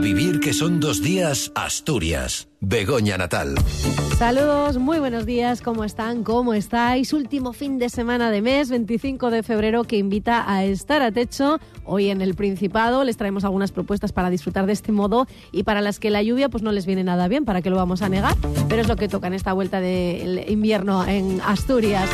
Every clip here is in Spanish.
Vivir que son dos días, Asturias. Begoña Natal. Saludos, muy buenos días, ¿cómo están? ¿Cómo estáis? Último fin de semana de mes, 25 de febrero, que invita a estar a techo. Hoy en el Principado les traemos algunas propuestas para disfrutar de este modo y para las que la lluvia pues no les viene nada bien, para que lo vamos a negar, pero es lo que toca en esta vuelta del invierno en Asturias.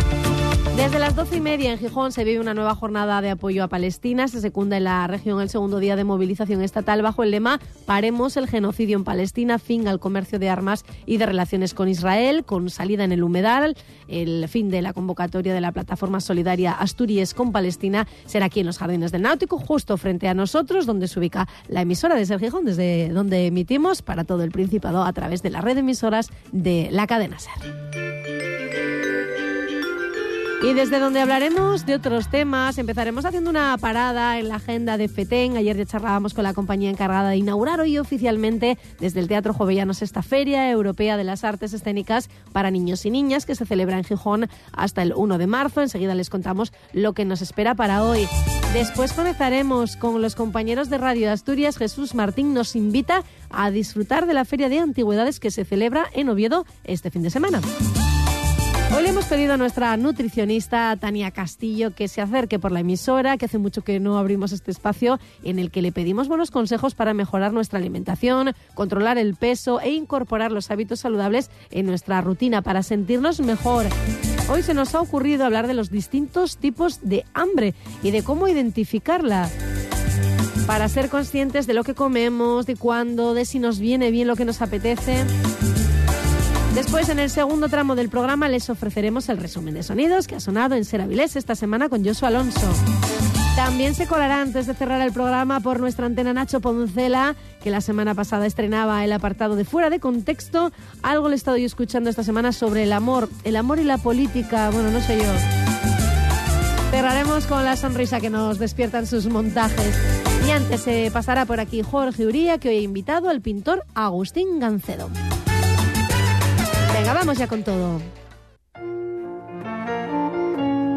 Desde las doce y media en Gijón se vive una nueva jornada de apoyo a Palestina. Se secunda en la región el segundo día de movilización estatal bajo el lema Paremos el genocidio en Palestina, fin al comercio de armas y de relaciones con Israel, con salida en el humedal. El fin de la convocatoria de la plataforma solidaria Asturias con Palestina será aquí en los Jardines del Náutico, justo frente a nosotros, donde se ubica la emisora de Ser Gijón, desde donde emitimos para todo el Principado a través de la red de emisoras de la cadena Ser. Y desde donde hablaremos de otros temas, empezaremos haciendo una parada en la agenda de FETEN. Ayer ya charlábamos con la compañía encargada de inaugurar hoy oficialmente desde el Teatro Jovellanos esta Feria Europea de las Artes Escénicas para Niños y Niñas que se celebra en Gijón hasta el 1 de marzo. Enseguida les contamos lo que nos espera para hoy. Después conectaremos con los compañeros de Radio Asturias. Jesús Martín nos invita a disfrutar de la Feria de Antigüedades que se celebra en Oviedo este fin de semana. Hoy le hemos pedido a nuestra nutricionista Tania Castillo que se acerque por la emisora, que hace mucho que no abrimos este espacio en el que le pedimos buenos consejos para mejorar nuestra alimentación, controlar el peso e incorporar los hábitos saludables en nuestra rutina para sentirnos mejor. Hoy se nos ha ocurrido hablar de los distintos tipos de hambre y de cómo identificarla para ser conscientes de lo que comemos, de cuándo, de si nos viene bien lo que nos apetece. Después, en el segundo tramo del programa, les ofreceremos el resumen de sonidos que ha sonado en Seravilés esta semana con Joshua Alonso. También se colará antes de cerrar el programa por nuestra antena Nacho Poncela, que la semana pasada estrenaba el apartado de Fuera de Contexto. Algo le he estado yo escuchando esta semana sobre el amor, el amor y la política, bueno, no sé yo. Cerraremos con la sonrisa que nos despiertan sus montajes. Y antes se pasará por aquí Jorge Uría, que hoy ha invitado al pintor Agustín Gancedo. Venga, vamos ya con todo.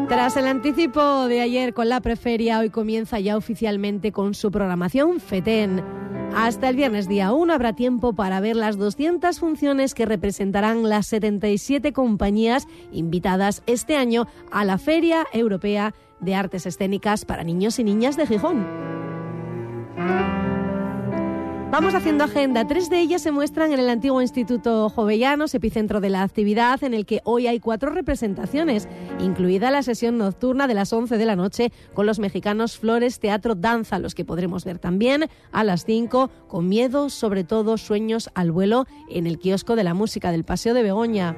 Tras el anticipo de ayer con la preferia, hoy comienza ya oficialmente con su programación FETEN. Hasta el viernes día 1 habrá tiempo para ver las 200 funciones que representarán las 77 compañías invitadas este año a la Feria Europea de Artes Escénicas para Niños y Niñas de Gijón. Vamos haciendo agenda. Tres de ellas se muestran en el antiguo Instituto Jovellanos, epicentro de la actividad, en el que hoy hay cuatro representaciones, incluida la sesión nocturna de las 11 de la noche con los mexicanos Flores Teatro Danza, los que podremos ver también a las 5 con miedo, sobre todo sueños al vuelo en el kiosco de la música del Paseo de Begoña.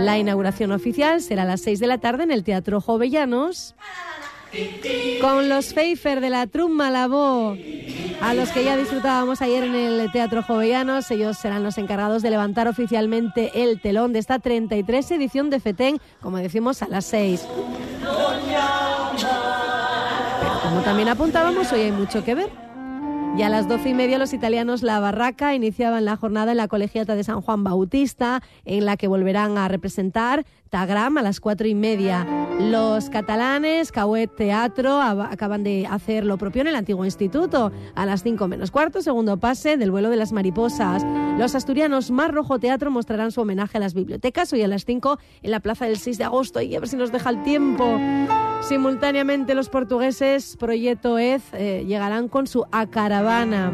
La inauguración oficial será a las 6 de la tarde en el Teatro Jovellanos con los Pfeiffer de la Trumma Lavó, a los que ya disfrutábamos ayer en el Teatro Jovellanos. Ellos serán los encargados de levantar oficialmente el telón de esta 33 edición de FETEN, como decimos, a las 6. Pero como también apuntábamos, hoy hay mucho que ver. Y a las doce y media los italianos La Barraca iniciaban la jornada en la colegiata de San Juan Bautista, en la que volverán a representar Tagram a las cuatro y media. Los catalanes, Cauet Teatro, acaban de hacer lo propio en el antiguo instituto. A las cinco menos cuarto, segundo pase del vuelo de las mariposas. Los asturianos Mar Rojo Teatro mostrarán su homenaje a las bibliotecas hoy a las cinco en la plaza del 6 de agosto. Y a ver si nos deja el tiempo. Simultáneamente los portugueses Proyecto EZ eh, llegarán con su acaravana.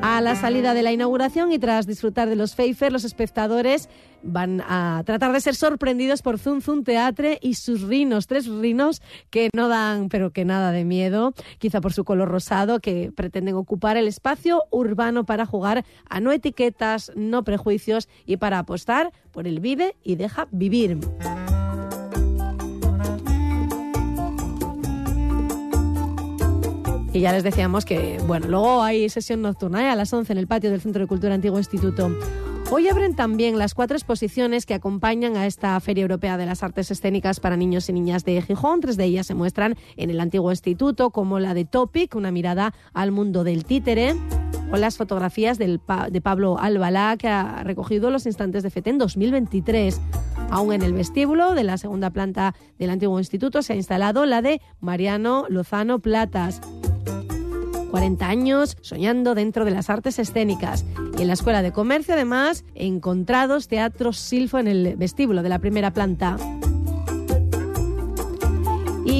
A la salida de la inauguración y tras disfrutar de los Pfeiffer, los espectadores van a tratar de ser sorprendidos por Zum Zum Teatre y sus rinos, tres rinos que no dan, pero que nada de miedo, quizá por su color rosado, que pretenden ocupar el espacio urbano para jugar a no etiquetas, no prejuicios y para apostar por el vive y deja vivir. Y ya les decíamos que, bueno, luego hay sesión nocturna ¿eh? a las 11 en el patio del Centro de Cultura Antiguo Instituto. Hoy abren también las cuatro exposiciones que acompañan a esta Feria Europea de las Artes Escénicas para niños y niñas de Gijón. Tres de ellas se muestran en el antiguo instituto, como la de Topic, una mirada al mundo del títere, o las fotografías de Pablo Albalá, que ha recogido los instantes de FETEN 2023. Aún en el vestíbulo de la segunda planta del antiguo instituto se ha instalado la de Mariano Lozano Platas. 40 años soñando dentro de las artes escénicas. Y en la Escuela de Comercio, además, encontrados Teatro Silfo en el vestíbulo de la primera planta.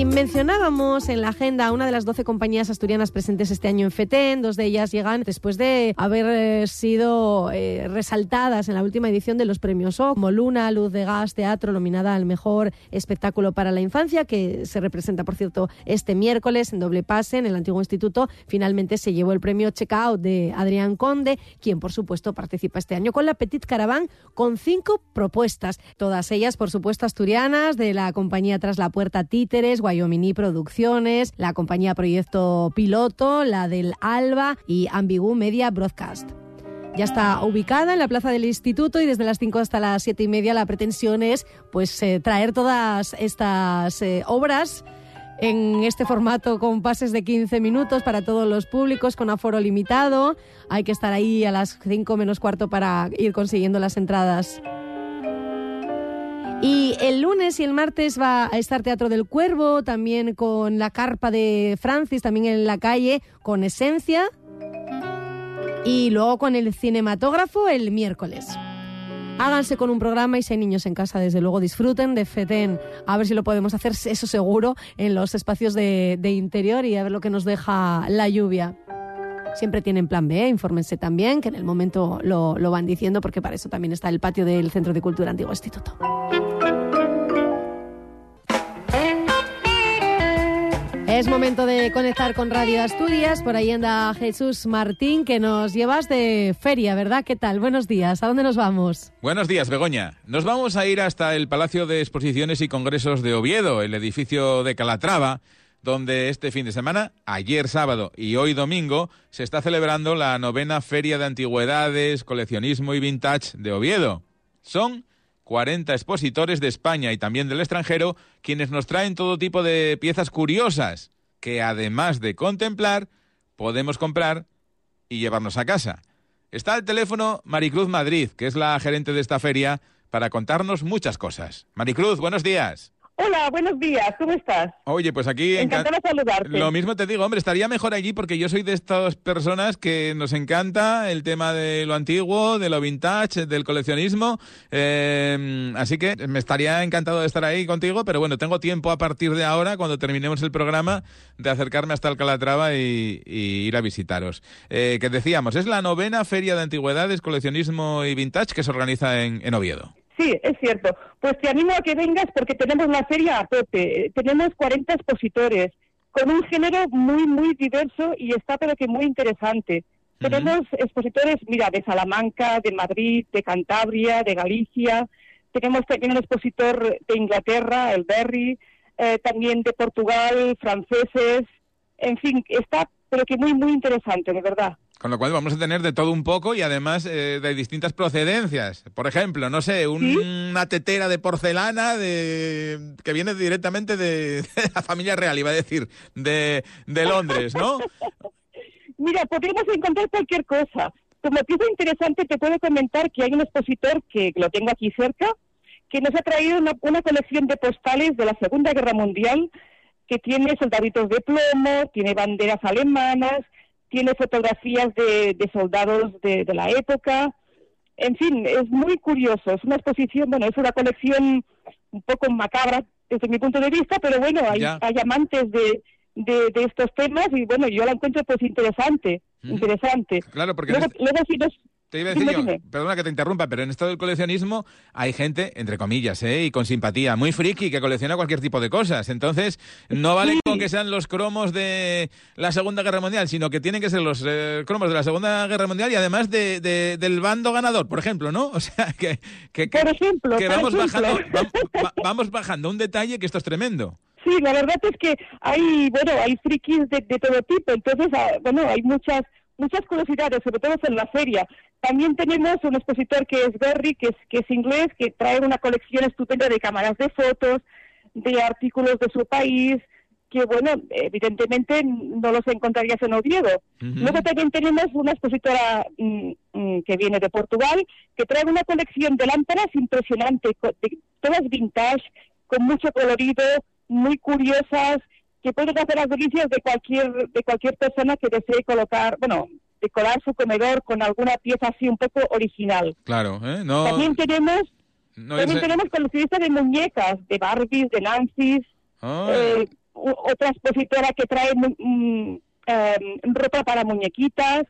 Mencionábamos en la agenda una de las 12 compañías asturianas presentes este año en FETEN. Dos de ellas llegan después de haber eh, sido eh, resaltadas en la última edición de los premios O, como Luna, Luz de Gas, Teatro, nominada al mejor espectáculo para la infancia, que se representa, por cierto, este miércoles en doble pase en el antiguo instituto. Finalmente se llevó el premio Checkout de Adrián Conde, quien, por supuesto, participa este año con la Petit Caravan con cinco propuestas. Todas ellas, por supuesto, asturianas, de la compañía Tras la Puerta Títeres Guayomini Producciones, la compañía Proyecto Piloto, la del Alba y Ambigu Media Broadcast. Ya está ubicada en la plaza del instituto y desde las 5 hasta las 7 y media la pretensión es pues eh, traer todas estas eh, obras en este formato con pases de 15 minutos para todos los públicos con aforo limitado. Hay que estar ahí a las 5 menos cuarto para ir consiguiendo las entradas. Y el lunes y el martes va a estar Teatro del Cuervo, también con la carpa de Francis, también en la calle, con Esencia. Y luego con el cinematógrafo el miércoles. Háganse con un programa y si hay niños en casa, desde luego disfruten de FETEN. A ver si lo podemos hacer, eso seguro, en los espacios de, interior y a ver lo que nos deja la lluvia. Siempre tienen plan B, infórmense también, que en el momento lo, lo van diciendo, porque para eso también está el patio del Centro de Cultura Antiguo Instituto. Es momento de conectar con Radio Asturias. Por ahí anda Jesús Martín, que nos llevas de feria, ¿verdad? ¿Qué tal? Buenos días. ¿A dónde nos vamos? Buenos días, Begoña. Nos vamos a ir hasta el Palacio de Exposiciones y Congresos de Oviedo, el edificio de Calatrava, donde este fin de semana, ayer sábado y hoy domingo, se está celebrando la novena Feria de Antigüedades, Coleccionismo y Vintage de Oviedo. Son 40 expositores de España y también del extranjero, quienes nos traen todo tipo de piezas curiosas que además de contemplar, podemos comprar y llevarnos a casa. Está al teléfono Maricruz Madrid, que es la gerente de esta feria, para contarnos muchas cosas. Maricruz, buenos días. Hola, buenos días, ¿cómo estás? Oye, pues aquí... Encantada de saludarte. Lo mismo te digo, hombre, estaría mejor allí porque yo soy de estas personas que nos encanta el tema de lo antiguo, de lo vintage, del coleccionismo, eh, así que me estaría encantado de estar ahí contigo, pero bueno, tengo tiempo a partir de ahora, cuando terminemos el programa, de acercarme hasta el Calatrava y, ir a visitaros. Eh, que decíamos, es la novena Feria de Antigüedades, Coleccionismo y Vintage que se organiza en Oviedo. Sí, es cierto. Pues te animo a que vengas porque tenemos la feria a tope. Tenemos 40 expositores con un género muy, muy diverso y está pero que muy interesante. Tenemos expositores, mira, de Salamanca, de Madrid, de Cantabria, de Galicia. Tenemos también un expositor de Inglaterra, el Berry, eh, también de Portugal, franceses. En fin, está pero que muy, muy interesante, de verdad. Con lo cual vamos a tener de todo un poco y además eh, de distintas procedencias. Por ejemplo, no sé, una tetera de porcelana de que viene directamente de, la familia real, iba a decir, de, de Londres, ¿no? Mira, podríamos encontrar cualquier cosa. Como pieza interesante te puedo comentar que hay un expositor que lo tengo aquí cerca, que nos ha traído una, una colección de postales de la Segunda Guerra Mundial que tiene soldaditos de plomo, tiene banderas alemanas, tiene fotografías de, soldados de, la época. En fin, es muy curioso. Es una exposición, bueno, es una colección un poco macabra desde mi punto de vista, pero bueno, hay, amantes de, de, estos temas y bueno, yo la encuentro pues interesante, interesante. Claro, porque luego, te iba a decir yo, perdona que te interrumpa, pero en esto del coleccionismo hay gente, entre comillas, ¿eh? y con simpatía, muy friki, que colecciona cualquier tipo de cosas. Entonces, no vale con que sean los cromos de la Segunda Guerra Mundial, sino que tienen que ser los eh, cromos de la Segunda Guerra Mundial y además de, del bando ganador, por ejemplo, ¿no? O sea, que, que, vamos, Bajando, vamos bajando un detalle que esto es tremendo. Sí, la verdad es que hay, bueno, hay frikis de, de todo tipo, entonces, ah, bueno, hay muchas muchas curiosidades, sobre todo en la feria. También tenemos un expositor que es Berry, que es, que es inglés, que trae una colección estupenda de cámaras de fotos, de artículos de su país, que bueno, evidentemente no los encontrarías en Oviedo. Luego también tenemos una expositora mm, mm, que viene de Portugal, que trae una colección de lámparas impresionante, todas vintage, con mucho colorido, muy curiosas, que pueden hacer las delicias de cualquier, de cualquier persona que desee colocar, bueno, decorar su comedor con alguna pieza así un poco original. Claro, ¿eh? No, También tenemos, no también es- tenemos coleccionistas de muñecas, de Barbies, de Nancy's, Ah, eh, otra expositora que trae mm, em, ropa para muñequitas.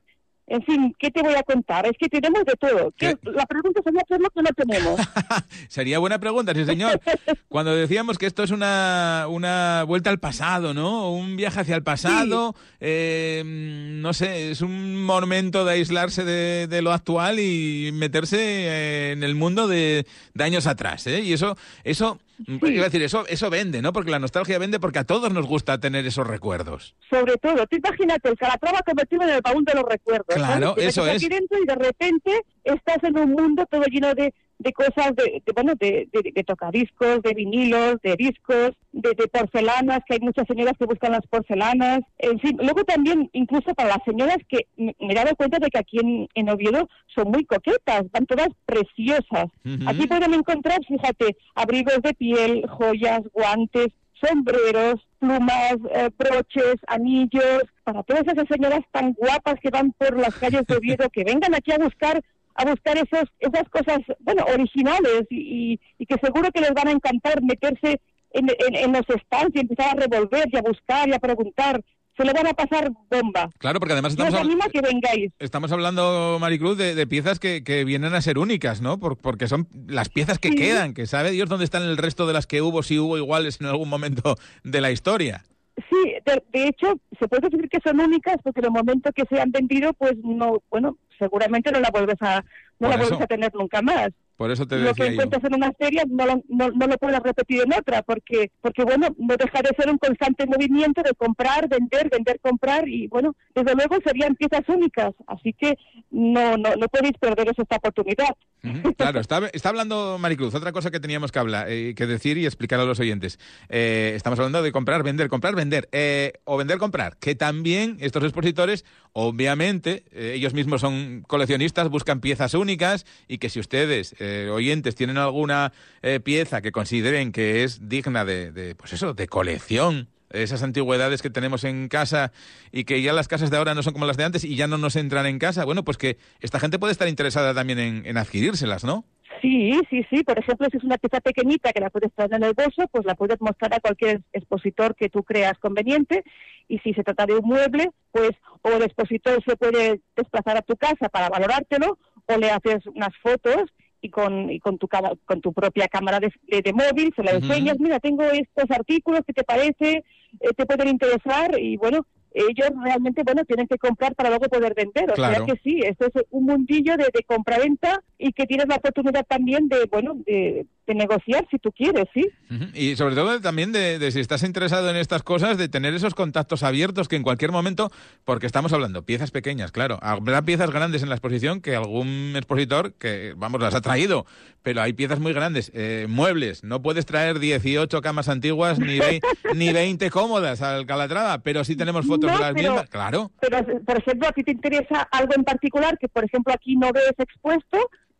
En fin, ¿qué te voy a contar? Es que tenemos de todo. ¿Qué-. La pregunta sería qué es lo que no tenemos. Sería buena pregunta, sí señor. Cuando decíamos que esto es una, una vuelta al pasado, ¿no? Un viaje hacia el pasado, eh, no sé, es un momento de aislarse de, de lo actual y meterse eh, en el mundo de, de años atrás, ¿eh? Y eso, eso, iba a decir, eso, eso vende, ¿no? Porque la nostalgia vende porque a todos nos gusta tener esos recuerdos. Sobre todo, tú imagínate el Calatrava convertido en el baúl de los recuerdos. Claro, ¿sabes? Eso es. aquí dentro y de repente estás en un mundo todo lleno de, de cosas, de, de, bueno, de, de, de tocadiscos, de vinilos, de discos, de, de porcelanas, que hay muchas señoras que buscan las porcelanas. En fin, luego también, incluso para las señoras que me he dado cuenta de que aquí en, en Oviedo son muy coquetas, van todas preciosas. Aquí pueden encontrar, fíjate, abrigos de piel, joyas, guantes, sombreros, plumas, eh, broches, anillos, para todas esas señoras tan guapas que van por las calles de Oviedo, que vengan aquí a buscar a buscar esos, esas cosas, bueno, originales y, y- y que seguro que les van a encantar meterse en, en- en los stands y empezar a revolver y a buscar y a preguntar. Se le van a pasar bomba. Claro, porque además estamos animo a que vengáis. Estamos hablando, Maricruz, de, de piezas que, que vienen a ser únicas, ¿no? Por- porque son las piezas que Sí. quedan, que sabe Dios dónde están el resto de las que hubo, si hubo iguales en algún momento de la historia. Sí, de, de hecho, se puede decir que son únicas porque en el momento que se han vendido, pues no, bueno, seguramente no la vuelves a, no Por la eso. vuelves a tener nunca más. Por eso te Lo que yo. encuentras en una feria no lo, no, no lo puedes repetir en otra, porque, porque bueno, no deja de ser un constante movimiento de comprar, vender, vender, comprar, y bueno, desde luego serían piezas únicas, así que no, no, no podéis perderos esta oportunidad. Claro, está, está hablando Maricruz. Otra cosa que teníamos que hablar, eh, que decir y explicar a los oyentes. Eh, estamos hablando de comprar, vender, comprar, vender. eh, o vender, comprar. Que también estos expositores, obviamente, eh, ellos mismos son coleccionistas, buscan piezas únicas y que si ustedes, eh, oyentes, tienen alguna eh, pieza que consideren que es digna de, de, pues eso, de colección, esas antigüedades que tenemos en casa y que ya las casas de ahora no son como las de antes y ya no nos entran en casa, bueno, pues que esta gente puede estar interesada también en, en adquirírselas, ¿no? Sí, sí, sí. Por ejemplo, si es una pieza pequeñita que la puedes traer en el bolso, pues la puedes mostrar a cualquier expositor que tú creas conveniente. Y si se trata de un mueble, pues o el expositor se puede desplazar a tu casa para valorártelo, o le haces unas fotos y con, y con, tu, con tu propia cámara de, de- de móvil se la enseñas. Mira, tengo estos artículos, ¿qué te parece? Eh, ¿Te pueden interesar? Y bueno, ellos realmente, bueno, tienen que comprar para luego poder vender. O Claro. sea que sí, esto es un mundillo de, de compra-venta y que tienes la oportunidad también de, bueno, de, de negociar si tú quieres, ¿sí? Y sobre todo también de, de si estás interesado en estas cosas, de tener esos contactos abiertos que en cualquier momento, porque estamos hablando piezas pequeñas, claro, habrá piezas grandes en la exposición que algún expositor, que vamos, las ha traído, pero hay piezas muy grandes, eh, muebles, no puedes traer 18 camas antiguas ni, vei- ni 20 cómodas al Calatrava, pero sí tenemos fotos No, de las pero- mismas, claro. Pero, por ejemplo, a ti te interesa algo en particular que, por ejemplo, aquí no ves expuesto,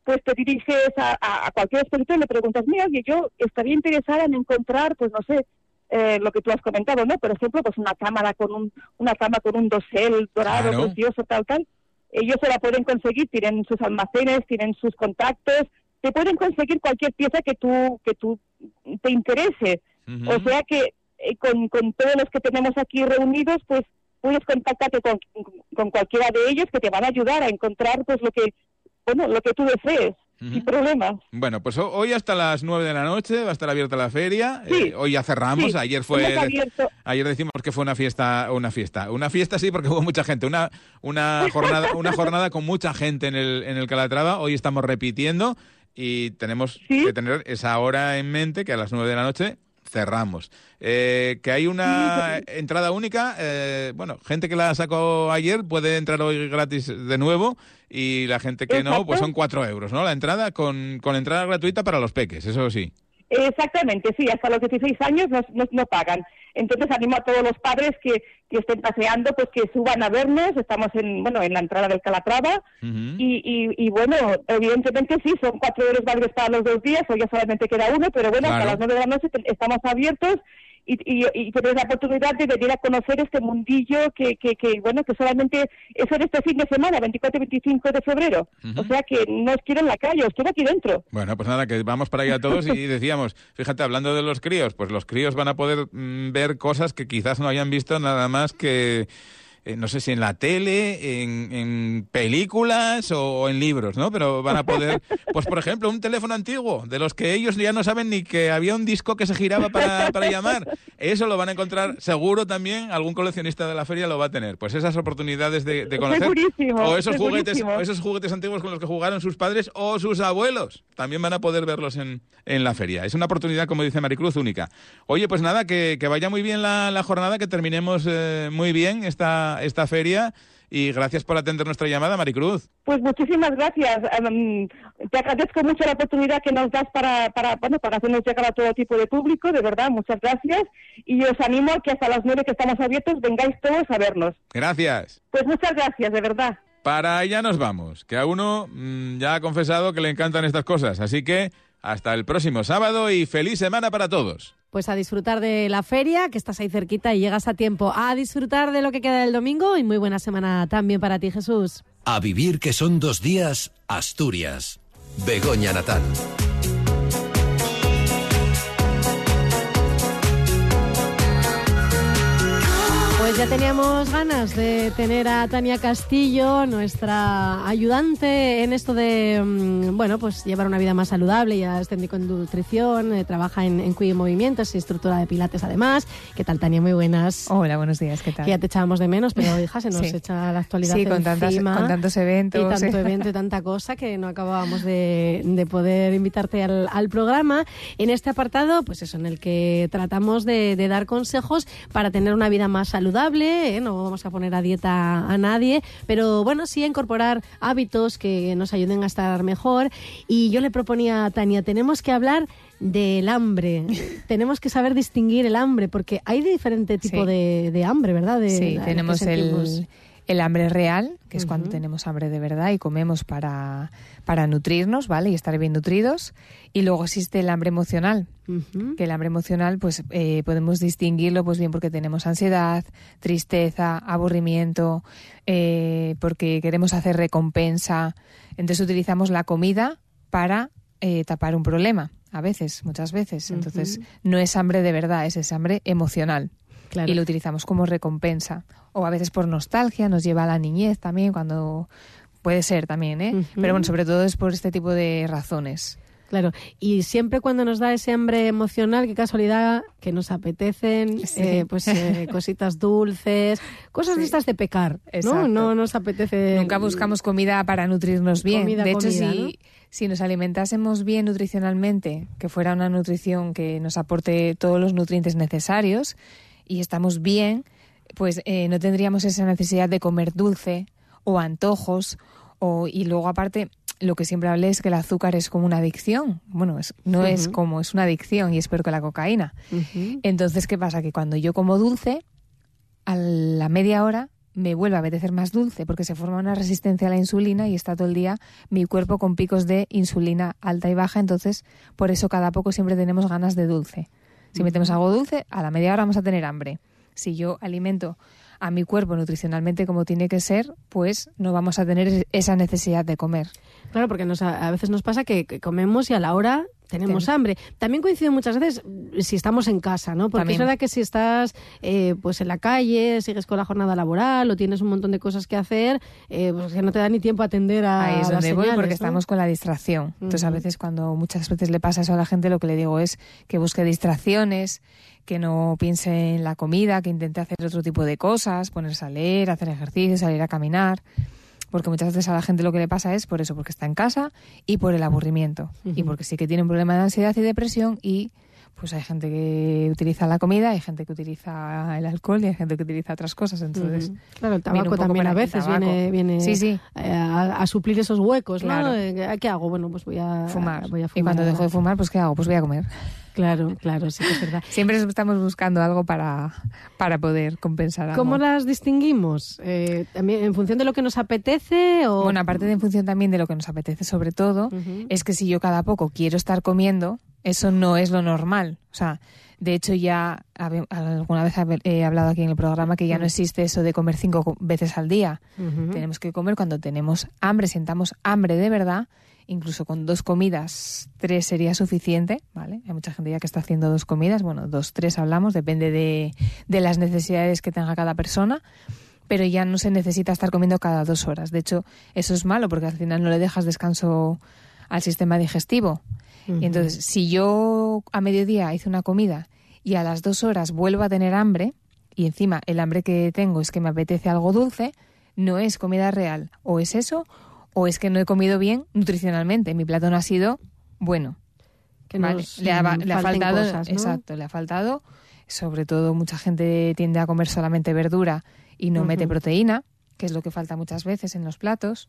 pues te diriges a, a- a cualquier expositor y le preguntas, mira, oye, yo estaría interesada en encontrar, pues no sé, eh, lo que tú has comentado, ¿no? Por ejemplo, pues una cámara con un, una cama con un dosel dorado, Claro. precioso, tal, tal. Ellos se la pueden conseguir, tienen sus almacenes, tienen sus contactos, te pueden conseguir cualquier pieza que tú, que tú te interese. O sea que eh, con, con todos los que tenemos aquí reunidos, pues puedes contactarte con, con cualquiera de ellos que te van a ayudar a encontrar pues lo que bueno lo que tú desees sin problemas. Bueno, pues ho- hoy hasta las 9 de la noche va a estar abierta la feria. Sí. Eh, hoy ya cerramos. Sí, Ayer fue. Ayer decimos que fue una fiesta, una fiesta, una fiesta sí porque hubo mucha gente, una una jornada, una jornada con mucha gente en el en el Calatrava. Hoy estamos repitiendo y tenemos Sí. que tener esa hora en mente que a las 9 de la noche cerramos. Eh, que hay una entrada única, eh, bueno, gente que la sacó ayer puede entrar hoy gratis de nuevo y la gente que no, pues son cuatro euros, ¿no? La entrada con, con entrada gratuita para los peques, eso sí. Exactamente, sí, hasta los 16 años no, no- no pagan. Entonces animo a todos los padres que, que estén paseando, pues que suban a vernos. Estamos en bueno en la entrada del Calatrava y, y, y bueno, evidentemente sí, son cuatro euros válidos para los dos días, hoy ya solamente queda uno, pero bueno, Claro. hasta las nueve de la noche estamos abiertos y, y, y tener la oportunidad de venir a conocer este mundillo que, que, que bueno, que solamente es en este fin de semana, 24 y 25 de febrero. O sea que no os quiero en la calle, os quiero aquí dentro. Bueno, pues nada, que vamos para allá todos y decíamos, fíjate, hablando de los críos, pues los críos van a poder mm, ver cosas que quizás no hayan visto nada más que eh, no sé si en la tele, en, en, películas o en libros, ¿no? Pero van a poder, pues por ejemplo, un teléfono antiguo, de los que ellos ya no saben ni que había un disco que se giraba para, para llamar. Eso lo van a encontrar seguro también, algún coleccionista de la feria lo va a tener. Pues esas oportunidades de, de conocer. Segurísimo, o esos juguetes, o esos juguetes antiguos con los que jugaron sus padres o sus abuelos. También van a poder verlos en, en la feria. Es una oportunidad, como dice Maricruz, única. Oye, pues nada, que, que vaya muy bien la, la jornada, que terminemos eh, muy bien esta, esta feria y gracias por atender nuestra llamada, Maricruz. Pues muchísimas gracias. Um, te agradezco mucho la oportunidad que nos das para, para, bueno, para hacernos llegar a todo tipo de público, de verdad, muchas gracias. Y os animo a que hasta las nueve que estamos abiertos vengáis todos a vernos. Gracias. Pues muchas gracias, de verdad. Para allá nos vamos, que a uno mmm, ya ha confesado que le encantan estas cosas, así que hasta el próximo sábado y feliz semana para todos. Pues a disfrutar de la feria, que estás ahí cerquita y llegas a tiempo. A disfrutar de lo que queda del domingo y muy buena semana también para ti, Jesús. A vivir que son dos días, Asturias. Begoña Natal. Ya teníamos ganas de tener a Tania Castillo, nuestra ayudante en esto de, mm, bueno, pues llevar una vida más saludable, ya es técnico en nutrición, eh, trabaja en, en Cuyo Movimientos, es instructora de pilates además. ¿Qué tal, Tania? Muy buenas. Hola, buenos días, ¿qué tal? Que ya te echábamos de menos, pero hija, se nos Sí. echa la actualidad Sí, con, tantas, con tantos eventos. y tanto sí. evento y tanta cosa que no acabábamos de, de poder invitarte al, al programa. En este apartado, pues eso, en el que tratamos de, de dar consejos para tener una vida más saludable. ¿Eh? No vamos a poner a dieta a nadie, pero bueno, sí a incorporar hábitos que nos ayuden a estar mejor. Y yo le proponía a Tania, tenemos que hablar del hambre. tenemos que saber distinguir el hambre, porque hay diferente tipo Sí. de, de hambre, ¿verdad? De- Sí, tenemos el, el hambre real, que es cuando tenemos hambre de verdad y comemos para, para nutrirnos, ¿vale? Y estar bien nutridos. Y luego existe el hambre emocional, que el hambre emocional, pues eh, podemos distinguirlo, pues bien porque tenemos ansiedad, tristeza, aburrimiento, eh, porque queremos hacer recompensa. Entonces utilizamos la comida para eh, tapar un problema, a veces, muchas veces. Entonces no es hambre de verdad, es ese hambre emocional. Claro. Y lo utilizamos como recompensa. O a veces por nostalgia, nos lleva a la niñez también, cuando puede ser también, ¿eh? Pero bueno, sobre todo es por este tipo de razones. Claro, y siempre cuando nos da ese hambre emocional, qué casualidad, que nos apetecen Sí. eh, pues eh, cositas dulces, cosas Sí. estas de pecar, ¿no? No nos apetece... Nunca buscamos comida para nutrirnos bien. Comida, de hecho, comida, si, ¿no? si nos alimentásemos bien nutricionalmente, que fuera una nutrición que nos aporte todos los nutrientes necesarios y estamos bien, pues eh, no tendríamos esa necesidad de comer dulce o antojos. O, y luego, aparte, lo que siempre hablé es que el azúcar es como una adicción. Bueno, es, no es como, es una adicción y es peor que la cocaína. Entonces, ¿qué pasa? Que cuando yo como dulce, a la media hora me vuelve a apetecer más dulce porque se forma una resistencia a la insulina y está todo el día mi cuerpo con picos de insulina alta y baja. Entonces, por eso cada poco siempre tenemos ganas de dulce. Si metemos algo dulce, a la media hora vamos a tener hambre. Si yo alimento a mi cuerpo nutricionalmente como tiene que ser, pues no vamos a tener esa necesidad de comer. Claro, porque nos, a veces nos pasa que, que comemos y a la hora tenemos Ten- hambre. También coincide muchas veces mm, si estamos en casa, ¿no? Porque También. es verdad que si estás eh, pues en la calle, sigues con la jornada laboral o tienes un montón de cosas que hacer, eh, pues que no te da ni tiempo a atender a Ahí es las donde voy señales, porque ¿no? estamos con la distracción. Entonces, a veces cuando muchas veces le pasa eso a la gente, lo que le digo es que busque distracciones, que no piense en la comida, que intente hacer otro tipo de cosas, ponerse a leer, hacer ejercicio, salir a caminar. Porque muchas veces a la gente lo que le pasa es por eso, porque está en casa y por el aburrimiento. Y porque sí que tiene un problema de ansiedad y depresión y pues hay gente que utiliza la comida, hay gente que utiliza el alcohol y hay gente que utiliza otras cosas. Entonces. Claro, el tabaco también a veces viene, viene Sí, sí. eh, A, a suplir esos huecos, ¿no? Claro. Eh, ¿Qué hago? Bueno, pues voy a fumar. Voy a y fumar cuando dejo de fumar, pues ¿qué hago? Pues voy a comer. Claro, claro, sí que es verdad. Siempre estamos buscando algo para, para poder compensar algo. ¿Cómo las distinguimos? Eh, también ¿En función de lo que nos apetece o...? Bueno, aparte de en función también de lo que nos apetece sobre todo, es que si yo cada poco quiero estar comiendo, eso no es lo normal. O sea, De hecho, ya alguna vez he hablado aquí en el programa que ya no existe eso de comer cinco co- veces al día. Tenemos que comer cuando tenemos hambre, sentamos hambre de verdad. Incluso con dos comidas, tres sería suficiente, ¿vale? Hay mucha gente ya que está haciendo dos comidas, bueno, dos, tres hablamos, depende de, de las necesidades que tenga cada persona, pero ya no se necesita estar comiendo cada dos horas. De hecho, eso es malo porque al final no le dejas descanso al sistema digestivo. Y entonces, si yo a mediodía hice una comida y a las dos horas vuelvo a tener hambre, y encima el hambre que tengo es que me apetece algo dulce, no es comida real. O es eso, o es que no he comido bien nutricionalmente. Mi plato no ha sido bueno. Que ¿vale? nos, Le ha, mm, le ha falten faltado, cosas, ¿no? exacto, le ha faltado. Sobre todo, mucha gente tiende a comer solamente verdura y no mete proteína, que es lo que falta muchas veces en los platos.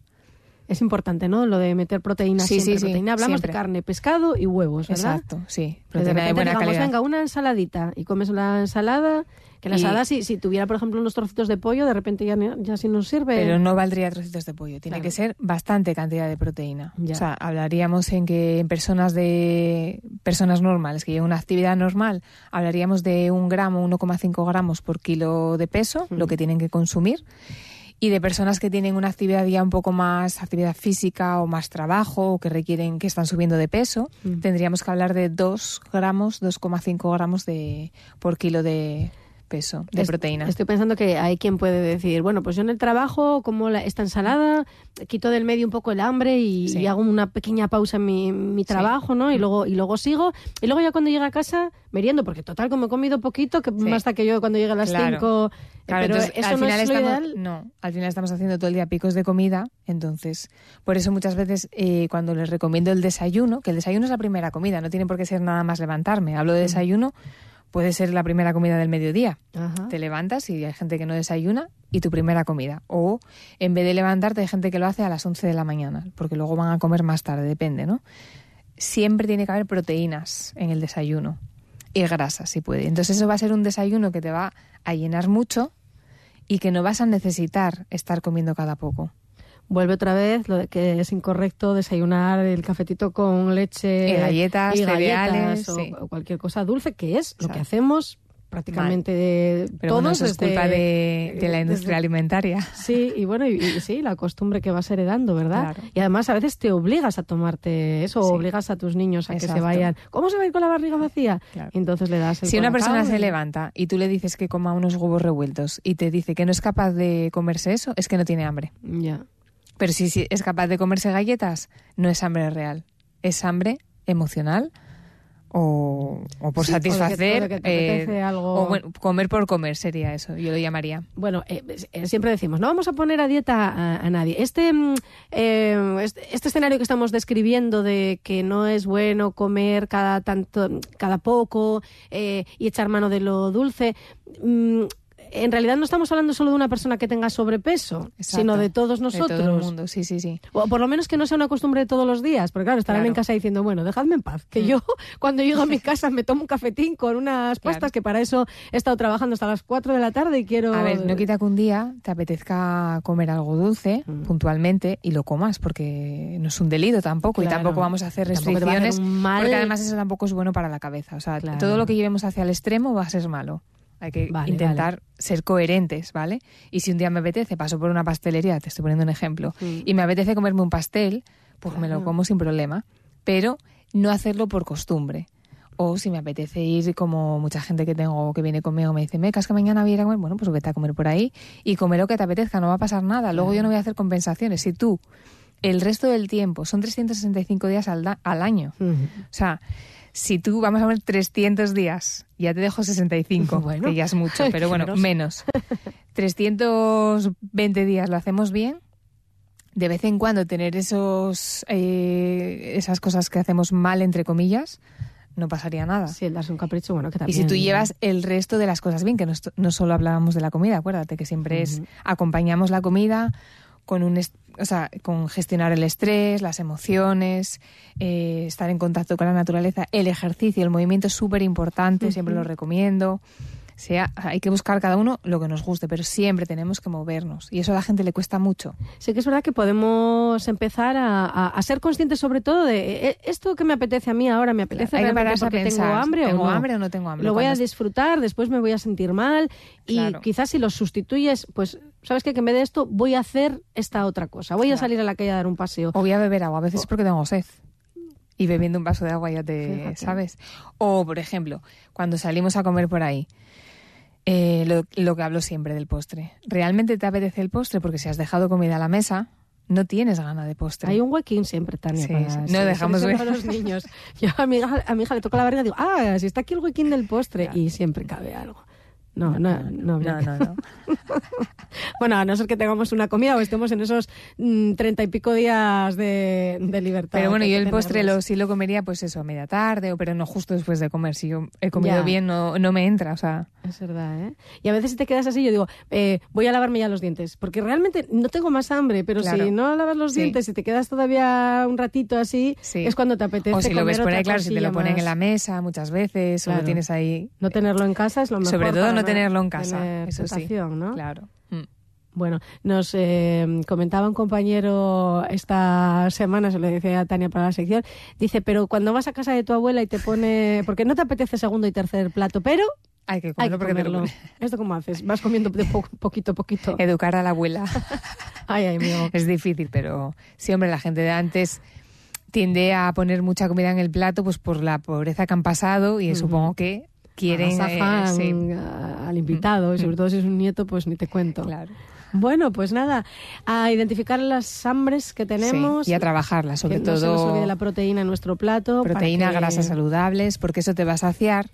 Es importante, ¿no? Lo de meter proteína Sí, siempre. sí, proteína. Hablamos siempre. de carne, pescado y huevos, ¿verdad? Exacto, sí. De Proteína de, buena digamos, calidad. venga, una ensaladita y comes la ensalada, que la Y- ensalada si, si tuviera, por ejemplo, unos trocitos de pollo, de repente ya, ya sí nos sirve. Pero no valdría trocitos de pollo, tiene Claro. que ser bastante cantidad de proteína. Ya. O sea, hablaríamos en que en personas de personas normales que llevan una actividad normal, hablaríamos de un gramo, 1,5 gramos por kilo de peso, lo que tienen que consumir. Y de personas que tienen una actividad ya un poco más actividad física o más trabajo o que requieren que están subiendo de peso, Mm. tendríamos que hablar de 2 gramos, 2,5 gramos de por kilo de peso de Es- proteína. Estoy pensando que hay quien puede decir, bueno, pues yo en el trabajo como la- esta ensalada, quito del medio un poco el hambre y, Sí. y hago una pequeña pausa en mi, mi trabajo, ¿no? Y luego y luego sigo. Y luego ya cuando llegue a casa, meriendo, porque total, como he comido poquito, que Sí. basta que yo cuando llegue a las Claro. 5... Claro, pero entonces, eso al no final es lo estamos, ideal. No, al final estamos haciendo todo el día picos de comida, entonces, por eso muchas veces eh, cuando les recomiendo el desayuno, que el desayuno es la primera comida, no tiene por qué ser nada más levantarme. Hablo de desayuno, puede ser la primera comida del mediodía. Ajá. Te levantas y hay gente que no desayuna y tu primera comida. O en vez de levantarte hay gente que lo hace a las 11 de la mañana, porque luego van a comer más tarde, depende, ¿no? Siempre tiene que haber proteínas en el desayuno y grasas, si puede. Entonces eso va a ser un desayuno que te va a llenar mucho y que no vas a necesitar estar comiendo cada poco. Vuelve otra vez lo de que es incorrecto desayunar el cafetito con leche Y galletas, y cereales, o, sí. o cualquier cosa dulce, que es lo que hacemos prácticamente Pero todos bueno, eso es desde- culpa de, de la industria desde- alimentaria. Sí, y bueno, y, y sí, la costumbre que vas heredando, ¿verdad? Claro. Y además a veces te obligas a tomarte eso, o Sí. obligas a tus niños a que se vayan. ¿Cómo se va a ir con la barriga vacía? Claro. Y entonces le das el Si una persona se levanta y tú le dices que coma unos huevos revueltos y te dice que no es capaz de comerse eso, es que no tiene hambre. Ya. Pero si, si es capaz de comerse galletas, no es hambre real. Es hambre emocional o, o por Sí, o de que- satisfacer. o que apetece algo- O bueno, comer por comer sería eso, yo lo llamaría. Bueno, eh, eh, siempre decimos, no vamos a poner a dieta a, a nadie. Este, mm, eh, este, este escenario que estamos describiendo de que no es bueno comer cada tanto, cada poco eh, y echar mano de lo dulce, mm, en realidad no estamos hablando solo de una persona que tenga sobrepeso, Exacto. sino de todos nosotros. De todo el mundo, sí, sí, sí. O por lo menos que no sea una costumbre de todos los días, porque claro, estarán Claro. Mm. en casa diciendo, bueno, dejadme en paz, que yo cuando llego a mi casa me tomo un cafetín con unas pastas, Claro. que para eso he estado trabajando hasta las 4 de la tarde y quiero... A ver, no quita que un día te apetezca comer algo dulce Mm. puntualmente y lo comas, porque no es un delito tampoco y tampoco vamos a hacer a restricciones, mal. porque además eso tampoco es bueno para la cabeza. O sea, Claro. todo lo que llevemos hacia el extremo va a ser malo. Hay que Vale, intentar ser coherentes, ¿vale? Y si un día me apetece, paso por una pastelería, te estoy poniendo un ejemplo, Mm. y me apetece comerme un pastel, pues me lo como sin problema. Pero no hacerlo por costumbre. O si me apetece ir, como mucha gente que tengo que viene conmigo me dice, mecas que mañana voy a ir a comer, bueno, pues vete a comer por ahí y comer lo que te apetezca, no va a pasar nada. Luego yo no voy a hacer compensaciones. Si tú, el resto del tiempo, son 365 días al, da- al año. O sea, si tú, vamos a ver, 300 días, ya te dejo 65, Bueno. que ya es mucho, pero bueno, menos. 320 días lo hacemos bien. De vez en cuando tener esos eh, esas cosas que hacemos mal, entre comillas, no pasaría nada. Sí, el darse un capricho, bueno, que Y también... si tú llevas el resto de las cosas bien, que no, solo hablábamos de la comida, acuérdate que siempre es acompañamos la comida con un o sea, con gestionar el estrés, las emociones, eh, estar en contacto con la naturaleza, el ejercicio, el movimiento es súper importante, siempre lo recomiendo. Sea, hay que buscar cada uno lo que nos guste, pero siempre tenemos que movernos y eso a la gente le cuesta mucho. Sí que es verdad que podemos empezar a, a- a ser conscientes sobre todo de eh, esto que me apetece a mí ahora, me apetece Hay que pararse a porque tengo pensar, hambre ¿tengo o no. hambre o no tengo hambre? Lo voy a disfrutar, después me voy a sentir mal y Claro. quizás si lo sustituyes, pues sabes qué? que en vez de esto voy a hacer esta otra cosa, voy a Claro. salir a la calle a dar un paseo. O voy a beber agua, a veces porque tengo sed. Y bebiendo un vaso de agua ya te, Fíjate. ¿sabes? O, por ejemplo, cuando salimos a comer por ahí, eh, lo, lo que hablo siempre del postre. ¿Realmente te apetece el postre? Porque si has dejado comida a la mesa, no tienes gana de postre. Hay un huequín siempre, Tania. Sí, para- sí. No sí, dejamos ver. los niños. Yo a mi, hija, a mi hija le toca la barriga y digo, ah, si está aquí el huequín del postre. Y siempre cabe algo. No, no, no. no, no, no. Bueno, a no ser que tengamos una comida o estemos en esos mm, treinta y pico días de, de libertad. Pero bueno, yo el postre lo, sí lo comería, pues eso, a media tarde, o, pero no justo después de comer. Si yo he comido Ya. bien, no, no me entra, o sea... Es verdad, ¿eh? Y a veces si te quedas así, yo digo, eh, voy a lavarme ya los dientes, porque realmente no tengo más hambre, pero Claro. si no lavas los Sí. dientes y te quedas todavía un ratito así, Sí. es cuando te apetece O si lo ves por ahí, claro, si te lo ponen más. en la mesa muchas veces, o lo tienes ahí... No tenerlo en casa es lo mejor. Sobre todo para no tenerlo en casa, tener eso sí. Claro. Mm. Bueno, nos eh, comentaba un compañero esta semana, se lo decía a Tania para la sección, dice, pero cuando vas a casa de tu abuela y te pone, porque no te apetece segundo y tercer plato, pero Hay que hay comerlo que porque te lo comerlo. ¿Esto cómo haces? Vas comiendo de po- poquito a poquito. Educar a la abuela Ay, ay, amigo. es difícil, pero sí, hombre, la gente de antes tiende a poner mucha comida en el plato pues por la pobreza que han pasado y supongo que quieren... eh, sí, al invitado, y sobre todo si es un nieto, pues ni te cuento. claro. Bueno, pues nada, a identificar las hambres que tenemos. Sí, y a trabajarla, sobre que no se nos todo olvide la proteína en nuestro plato. para proteína, que- grasas saludables, porque eso te va a saciar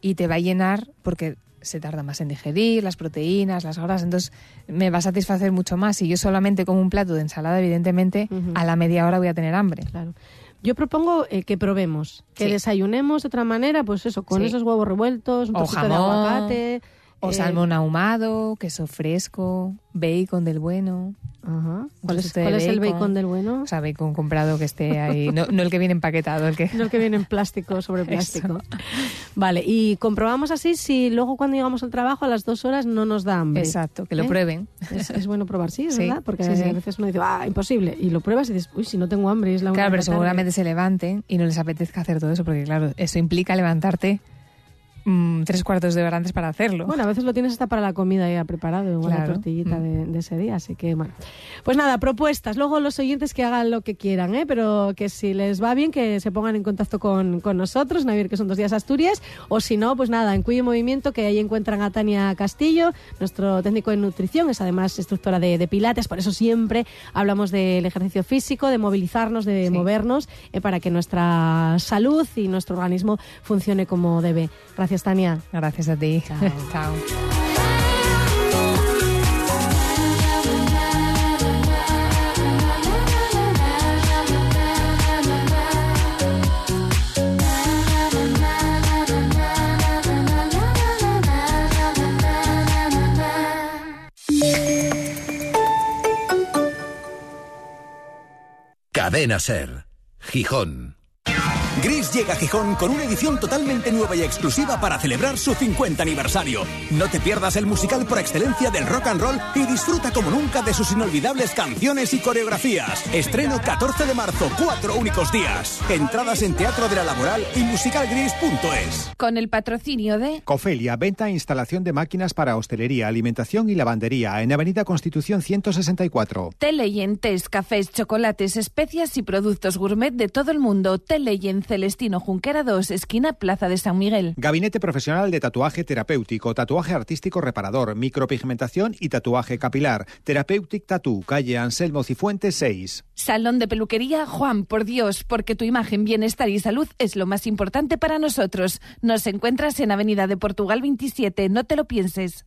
y te va a llenar porque se tarda más en digerir las proteínas, las grasas, entonces me va a satisfacer mucho más. Si yo solamente como un plato de ensalada, evidentemente, a la media hora voy a tener hambre. Claro. Yo propongo eh, que probemos, que Sí. desayunemos de otra manera, pues eso, con Sí. esos huevos revueltos, un O de aguacate. O eh, salmón ahumado, queso fresco, bacon del bueno. Ajá. ¿Cuál, es, cuál el bacon. del bueno? O sea, bacon comprado que esté ahí, no, no el que viene empaquetado, el que... No el que viene en plástico sobre Eso. plástico. Vale, y comprobamos así si luego cuando llegamos al trabajo a las dos horas no nos da hambre. Exacto, que lo ¿Eh? prueben. Es, es bueno probar, sí, es Sí, verdad, porque sí, sí. a veces uno dice, ah, imposible, y lo pruebas y dices, uy, si no tengo hambre, es la Claro, pero seguramente se levanten y no les apetezca hacer todo eso, porque claro, eso implica levantarte mm, tres cuartos de hora antes para hacerlo. Bueno, a veces lo tienes hasta para la comida ya preparado, igual la tortillita Mm. de, de ese día, así que bueno. Pues nada, propuestas. Luego los oyentes que hagan lo que quieran, ¿eh? pero que si les va bien, que se pongan en contacto con, con nosotros, Navier, que son dos días Asturias, o si no, pues nada, en Cuyo Movimiento, que ahí encuentran a Tania Castillo, nuestro técnico en nutrición, es además instructora de, de Pilates, por eso siempre hablamos del ejercicio físico, de movilizarnos, de Sí. movernos, eh, para que nuestra salud y nuestro organismo funcione como debe. Gracias, Tania. Gracias a ti. Chao. Chao. Cadena Ser. Gijón. Gris llega a Gijón con una edición totalmente nueva y exclusiva para celebrar su 50 aniversario. No te pierdas el musical por excelencia del rock and roll y disfruta como nunca de sus inolvidables canciones y coreografías. Estreno 14 de marzo, cuatro únicos días. Entradas en Teatro de la Laboral y musicalgris.es. Con el patrocinio de Cofelia, venta e instalación de máquinas para hostelería, alimentación y lavandería en Avenida Constitución 164. Teleyentes, cafés, chocolates, especias y productos gourmet de todo el mundo. Teleyen Celestino Junquera 2, esquina Plaza de San Miguel. Gabinete profesional de tatuaje terapéutico, tatuaje artístico reparador, micropigmentación y tatuaje capilar. Therapeutic Tattoo, calle Anselmo Cifuentes 6. Salón de peluquería Juan, por Dios, porque tu imagen, bienestar y salud es lo más importante para nosotros. Nos encuentras en Avenida de Portugal 27, no te lo pienses.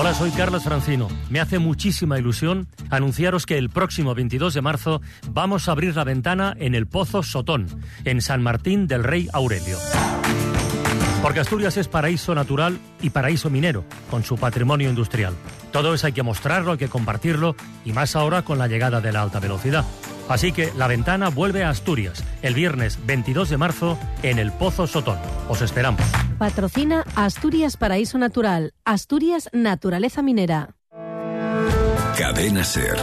Hola, soy Carlos Francino. Me hace muchísima ilusión anunciaros que el próximo 22 de marzo vamos a abrir la ventana en el Pozo Sotón, en San Martín del Rey Aurelio. Porque Asturias es paraíso natural y paraíso minero, con su patrimonio industrial. Todo eso hay que mostrarlo, hay que compartirlo, y más ahora con la llegada de la alta velocidad. Así que la ventana vuelve a Asturias el viernes 22 de marzo en el Pozo Sotón. Os esperamos. Patrocina Asturias Paraíso Natural, Asturias Naturaleza Minera. Cadena Ser.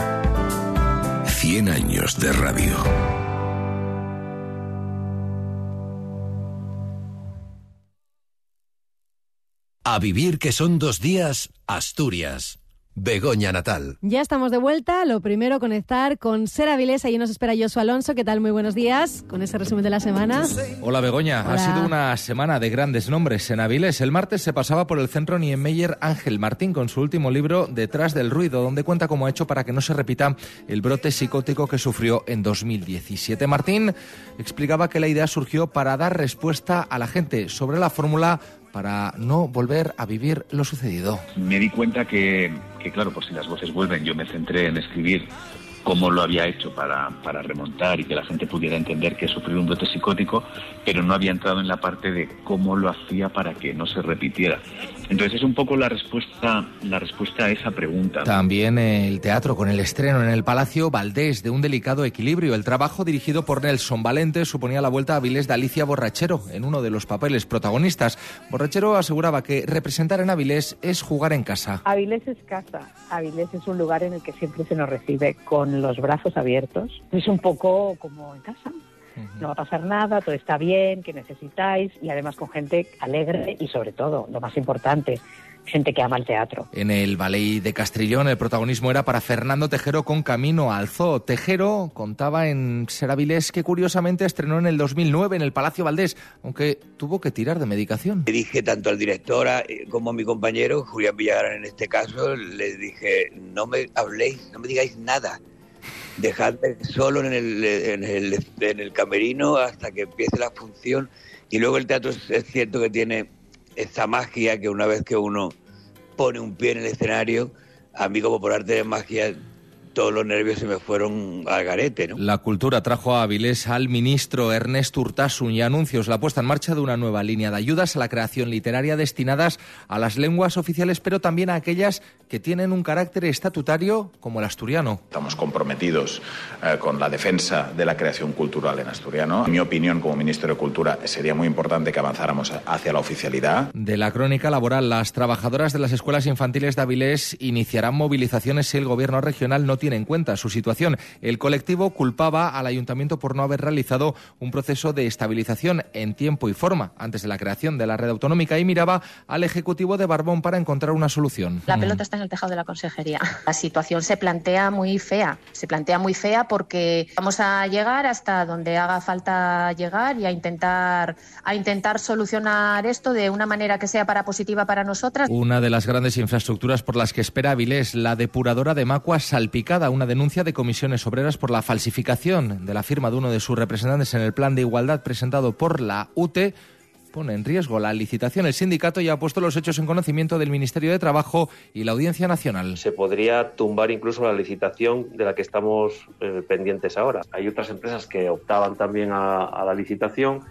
100 años de radio. A vivir que son dos días, Asturias. Begoña Natal. Ya estamos de vuelta. Lo primero, conectar con Ser Avilés. Allí nos espera Josu Alonso. ¿Qué tal? Muy buenos días. Con ese resumen de la semana. Hola, Begoña. Ha sido una semana de grandes nombres en Avilés. El martes se pasaba por el centro Niemeyer Ángel Martín con su último libro Detrás del ruido, donde cuenta cómo ha hecho para que no se repita el brote psicótico que sufrió en 2017. Martín explicaba que la idea surgió para dar respuesta a la gente sobre la fórmula para no volver a vivir lo sucedido. Me di cuenta que, que, claro, por si las voces vuelven, yo me centré en escribir cómo lo había hecho para, para remontar y que la gente pudiera entender que sufrió un brote psicótico, pero no había entrado en la parte de cómo lo hacía para que no se repitiera. Entonces es un poco la respuesta, la respuesta a esa pregunta. También el teatro con el estreno en el Palacio Valdés de un delicado equilibrio. El trabajo dirigido por Nelson Valente suponía la vuelta a Avilés de Alicia Borrachero en uno de los papeles protagonistas. Borrachero aseguraba que representar en Avilés es jugar en casa. Avilés es casa. Avilés es un lugar en el que siempre se nos recibe con los brazos abiertos. Es un poco como en casa no va a pasar nada, todo está bien, que necesitáis y además con gente alegre y sobre todo, lo más importante, gente que ama el teatro. En el ballet de Castrillón el protagonismo era para Fernando Tejero con Camino al Zoo. Tejero contaba en Seravilés que curiosamente estrenó en el 2009 en el Palacio Valdés, aunque tuvo que tirar de medicación. Le dije tanto al director como a mi compañero, Julián Villagrán en este caso, le dije, no me habléis, no me digáis nada dejadme solo en el, en, el, en el camerino hasta que empiece la función. Y luego el teatro es, es cierto que tiene esa magia que una vez que uno pone un pie en el escenario, a mí como por arte de magia todos los nervios se me fueron al garete. ¿no? La cultura trajo a Avilés al ministro Ernesto Urtasun y anuncios la puesta en marcha de una nueva línea de ayudas a la creación literaria destinadas a las lenguas oficiales, pero también a aquellas que tienen un carácter estatutario como el asturiano. Estamos comprometidos eh, con la defensa de la creación cultural en asturiano. En mi opinión, como ministro de Cultura, sería muy importante que avanzáramos hacia la oficialidad. De la crónica laboral, las trabajadoras de las escuelas infantiles de Avilés iniciarán movilizaciones si el gobierno regional no tiene tiene en cuenta su situación. El colectivo culpaba al ayuntamiento por no haber realizado un proceso de estabilización en tiempo y forma antes de la creación de la red autonómica y miraba al ejecutivo de Barbón para encontrar una solución. La pelota está en el tejado de la consejería. La situación se plantea muy fea. Se plantea muy fea porque vamos a llegar hasta donde haga falta llegar y a intentar a intentar solucionar esto de una manera que sea para positiva para nosotras. Una de las grandes infraestructuras por las que espera Avilés, la depuradora de Macua salpicada una denuncia de comisiones obreras por la falsificación de la firma de uno de sus representantes en el plan de igualdad presentado por la UTE pone en riesgo la licitación. El sindicato ya ha puesto los hechos en conocimiento del Ministerio de Trabajo y la Audiencia Nacional. Se podría tumbar incluso la licitación de la que estamos eh, pendientes ahora. Hay otras empresas que optaban también a, a la licitación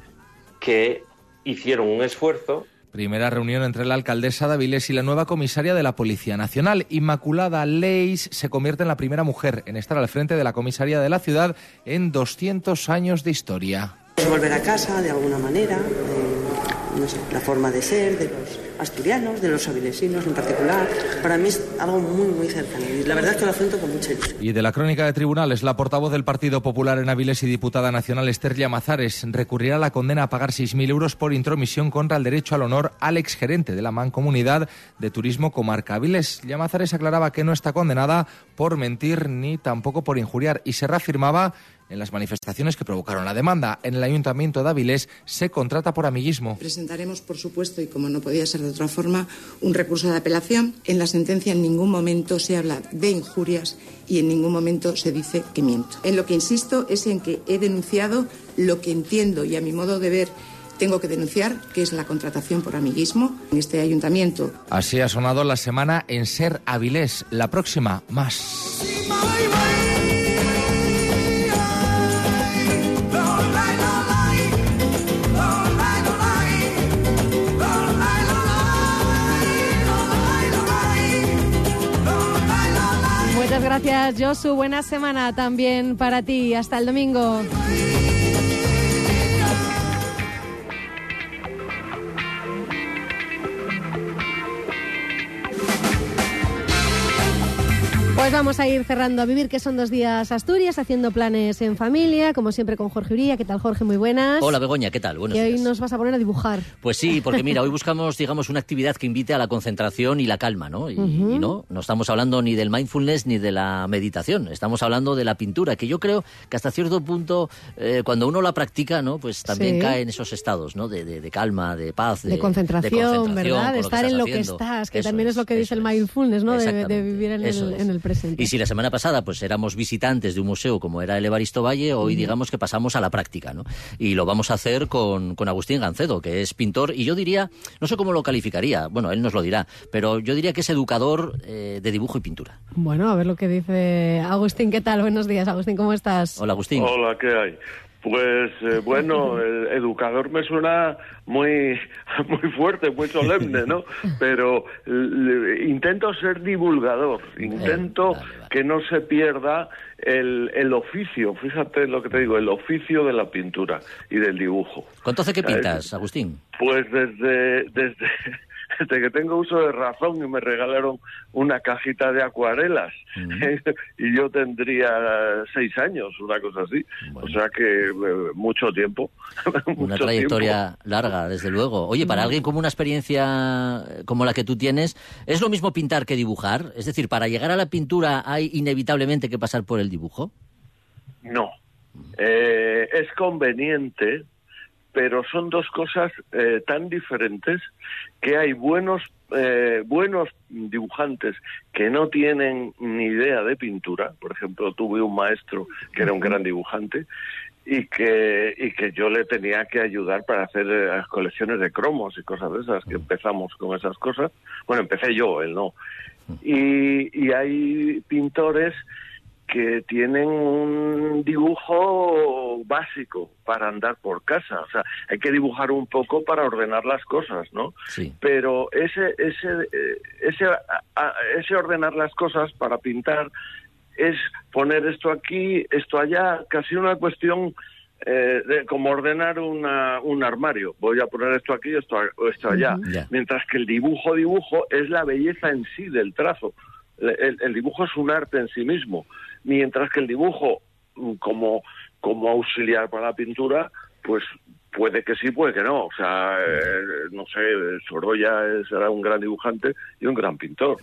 que hicieron un esfuerzo Primera reunión entre la alcaldesa Daviles y la nueva comisaria de la Policía Nacional. Inmaculada Leis se convierte en la primera mujer en estar al frente de la comisaría de la ciudad en 200 años de historia. Volver a casa de alguna manera, no sé, la forma de ser de los asturianos, de los avilesinos en particular. Para mí es algo muy, muy cercano. Y la verdad es que lo afronto con mucha ilusión. Y de la crónica de tribunales, la portavoz del Partido Popular en Avilés y diputada nacional Esther Llamazares recurrirá a la condena a pagar 6.000 euros por intromisión contra el derecho al honor al exgerente de la Mancomunidad de Turismo Comarca Avilés. Llamazares aclaraba que no está condenada por mentir ni tampoco por injuriar y se reafirmaba en las manifestaciones que provocaron la demanda. En el Ayuntamiento de Avilés se contrata por amiguismo. Presentaremos, por supuesto, y como no podía ser de otra forma, un recurso de apelación. En la sentencia en ningún momento se habla de injurias y en ningún momento se dice que miento. En lo que insisto es en que he denunciado lo que entiendo y a mi modo de ver tengo que denunciar, que es la contratación por amiguismo en este ayuntamiento. Así ha sonado la semana en Ser Avilés. La próxima, más. Gracias, Josu. Buena semana también para ti. Hasta el domingo. Pues vamos a ir cerrando a vivir, que son dos días Asturias, haciendo planes en familia, como siempre con Jorge Uría. ¿Qué tal, Jorge? Muy buenas. Hola, Begoña, ¿qué tal? Buenos y hoy días. nos vas a poner a dibujar. Pues sí, porque mira, hoy buscamos, digamos, una actividad que invite a la concentración y la calma, ¿no? Y, no, no estamos hablando ni del mindfulness ni de la meditación, estamos hablando de la pintura, que yo creo que hasta cierto punto, eh, cuando uno la practica, ¿no? Pues también Sí. cae en esos estados, ¿no? De, de- de calma, de paz, de, De concentración, concentración ¿verdad? con De que estar en lo que estás, que Eso también es, lo que dice el mindfulness, ¿no? De, vivir en el, en el presente. Y si la semana pasada pues éramos visitantes de un museo como era el Evaristo Valle, hoy digamos que pasamos a la práctica, ¿no? Y lo vamos a hacer con, con Agustín Gancedo, que es pintor, y yo diría, no sé cómo lo calificaría, bueno, él nos lo dirá, pero yo diría que es educador eh, de dibujo y pintura. Bueno, a ver lo que dice Agustín. ¿Qué tal? Buenos días, Agustín. ¿Cómo estás? Hola, Agustín. Hola, ¿qué hay? Pues eh, bueno, el educador me suena muy muy fuerte, muy solemne, ¿no? Pero intento ser divulgador, intento que no se pierda el, el oficio, fíjate lo que te digo, el oficio de la pintura y del dibujo. ¿Cuánto hace que Eh, pintas, Agustín? Pues desde, desde, desde que tengo uso de razón y me regalaron una cajita de acuarelas y yo tendría seis años, una cosa así. O sea que eh, mucho tiempo. Una mucho trayectoria larga, desde luego. Oye, para alguien con una experiencia eh, como la que tú tienes, ¿es lo mismo pintar que dibujar? Es decir, para llegar a la pintura hay inevitablemente que pasar por el dibujo. No. Eh, es conveniente, pero son dos cosas eh, tan diferentes que hay buenos eh, buenos dibujantes que no tienen ni idea de pintura. Por ejemplo, tuve un maestro que era un gran dibujante y que y que yo le tenía que ayudar para hacer eh, las colecciones de cromos y cosas de esas que empezamos con esas cosas. Bueno, empecé yo, él no. Y, y hay pintores que tienen un dibujo básico para andar por casa. O sea, hay que dibujar un poco para ordenar las cosas, ¿no? Sí. Pero ese, ese, eh, ese, ese ordenar las cosas para pintar es poner esto aquí, esto allá, casi una cuestión eh, de como ordenar una, un armario. Voy a poner esto aquí, esto, esto allá. Mientras que el dibujo, dibujo es la belleza en sí del trazo. El, el dibujo es un arte en sí mismo, mientras que el dibujo mm, como, como auxiliar para la pintura, pues puede que sí, puede que no. O sea, eh, no sé, Sorolla será un gran dibujante y un gran pintor.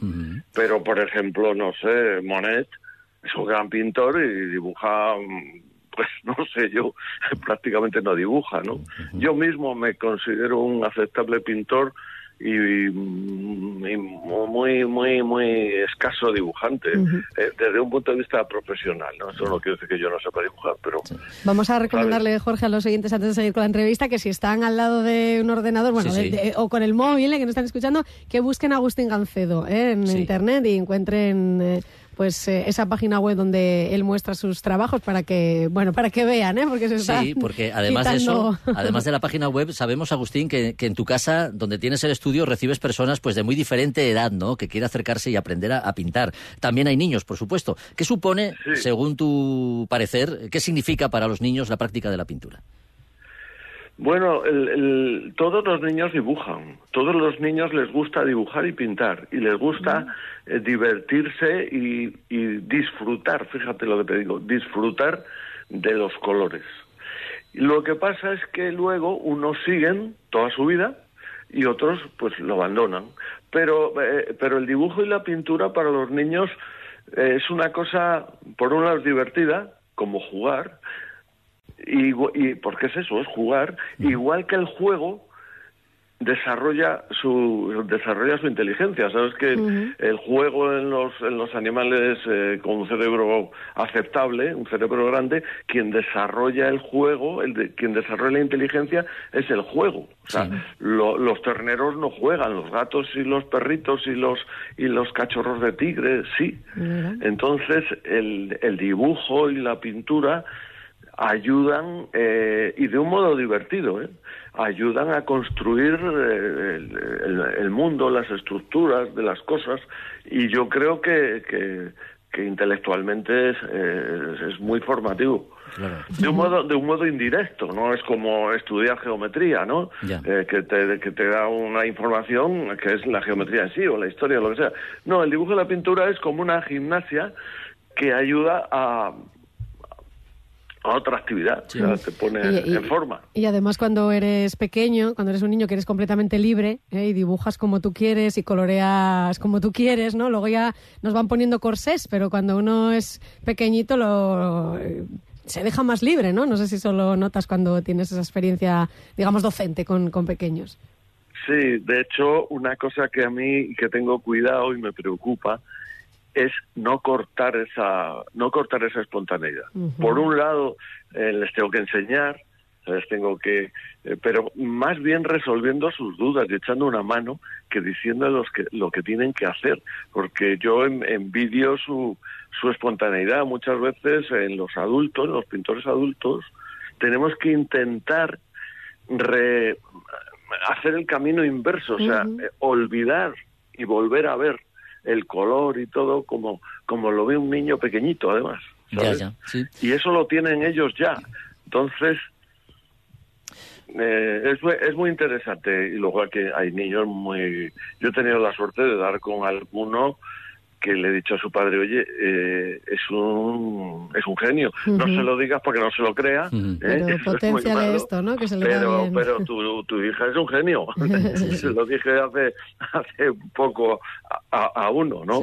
Pero, por ejemplo, no sé, Monet es un gran pintor y dibuja, mm, pues no sé, yo prácticamente no dibuja, ¿no? Yo mismo me considero un aceptable pintor y, mm, y muy, muy, muy escaso dibujante eh, desde un punto de vista profesional, ¿no? Eso no quiere decir que yo no sepa dibujar, pero... Vamos a recomendarle, Jorge, a los oyentes antes de seguir con la entrevista que si están al lado de un ordenador, bueno, Sí, sí. de- de- o con el móvil, eh, que nos están escuchando, que busquen a Agustín Gancedo eh, en Sí. internet y encuentren eh, pues eh, esa página web donde él muestra sus trabajos para que, bueno, para que vean, ¿eh? Porque se está Sí, porque además de eso, además de la página web, sabemos, Agustín, que, que en tu casa, donde tienes el estudio, recibes personas pues de muy diferente edad, ¿no? Que quiere acercarse y aprender a, a pintar. También hay niños, por supuesto. ¿Qué supone, según tu parecer, qué significa para los niños la práctica de la pintura? Bueno, el- el- todos los niños dibujan, todos los niños les gusta dibujar y pintar, y les gusta eh, divertirse y, y disfrutar, fíjate lo que te digo, disfrutar de los colores. Lo que pasa es que luego unos siguen toda su vida y otros pues lo abandonan. Pero, eh, pero el dibujo y la pintura para los niños eh, es una cosa, por un lado divertida, como jugar, y, y porque es eso, es jugar, igual que el juego desarrolla su desarrolla su inteligencia sabes que el- el juego en los en los animales eh, con un cerebro aceptable un cerebro grande quien desarrolla el juego el de- quien desarrolla la inteligencia es el juego. O sea lo- los terneros no juegan los gatos y los perritos y los y los cachorros de tigre sí. Entonces el, el dibujo y la pintura ayudan eh, y de un modo divertido ¿eh? ayudan a construir eh, el, el- el mundo las estructuras de las cosas y yo creo que, que, que intelectualmente es, eh, es muy formativo. De un modo de un modo indirecto no es como estudiar geometría no Eh, que te que te da una información que es la geometría en sí o la historia o lo que sea. No el dibujo y la pintura es como una gimnasia que ayuda a a otra actividad, o sea, te pone Y- y- en forma. Y además cuando eres pequeño, cuando eres un niño que eres completamente libre ¿eh? y dibujas como tú quieres y coloreas como tú quieres, ¿no? Luego ya nos van poniendo corsés, pero cuando uno es pequeñito lo eh, se deja más libre, ¿no? No sé si solo notas cuando tienes esa experiencia, digamos, docente con, con pequeños. Sí, de hecho, una cosa que a mí que tengo cuidado y me preocupa es no cortar esa no cortar esa espontaneidad. Por un lado, eh, les tengo que enseñar, les tengo que eh, pero más bien resolviendo sus dudas y echando una mano que diciéndoles que, lo que tienen que hacer, porque yo en- envidio su, su espontaneidad. Muchas veces en los adultos, en los pintores adultos, tenemos que intentar re- hacer el camino inverso, o sea, eh, olvidar y volver a ver el color y todo como, como lo ve un niño pequeñito, además. Ya, ¿sabes? ya, sí. Y eso lo tienen ellos ya. Entonces, eh, es, muy- es muy interesante. Y luego que hay niños muy... Yo he tenido la suerte de dar con alguno que le he dicho a su padre, oye, eh, es un es un genio. No se lo digas para que no se lo crea. ¿eh? Pero es esto, ¿no? Que se le pero, bien. pero tu, tu hija es un genio. se lo dije hace, hace poco a, a- uno, ¿no?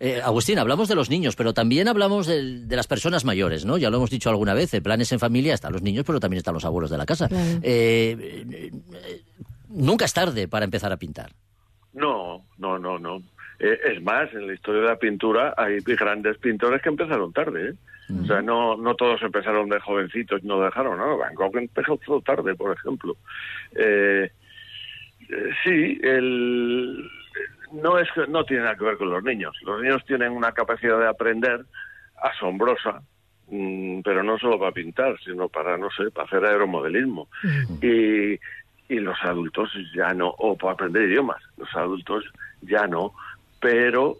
Eh, Agustín, hablamos de los niños, pero también hablamos del- de, las personas mayores, ¿no? Ya lo hemos dicho alguna vez, en planes en familia están los niños, pero también están los abuelos de la casa. Claro. Eh, eh, eh, nunca es tarde para empezar a pintar. No, no, no, no. Eh, es más, en la historia de la pintura hay grandes pintores que empezaron tarde. ¿eh? O sea, no, no todos empezaron de jovencitos y no dejaron, ¿no? Van Gogh empezó todo tarde, por ejemplo. Eh, eh, sí, el, no es no tiene nada que ver con los niños. Los niños tienen una capacidad de aprender asombrosa, mm, pero no solo para pintar, sino para, no sé, para hacer aeromodelismo. Y, y los adultos ya no, o para aprender idiomas, los adultos ya no, pero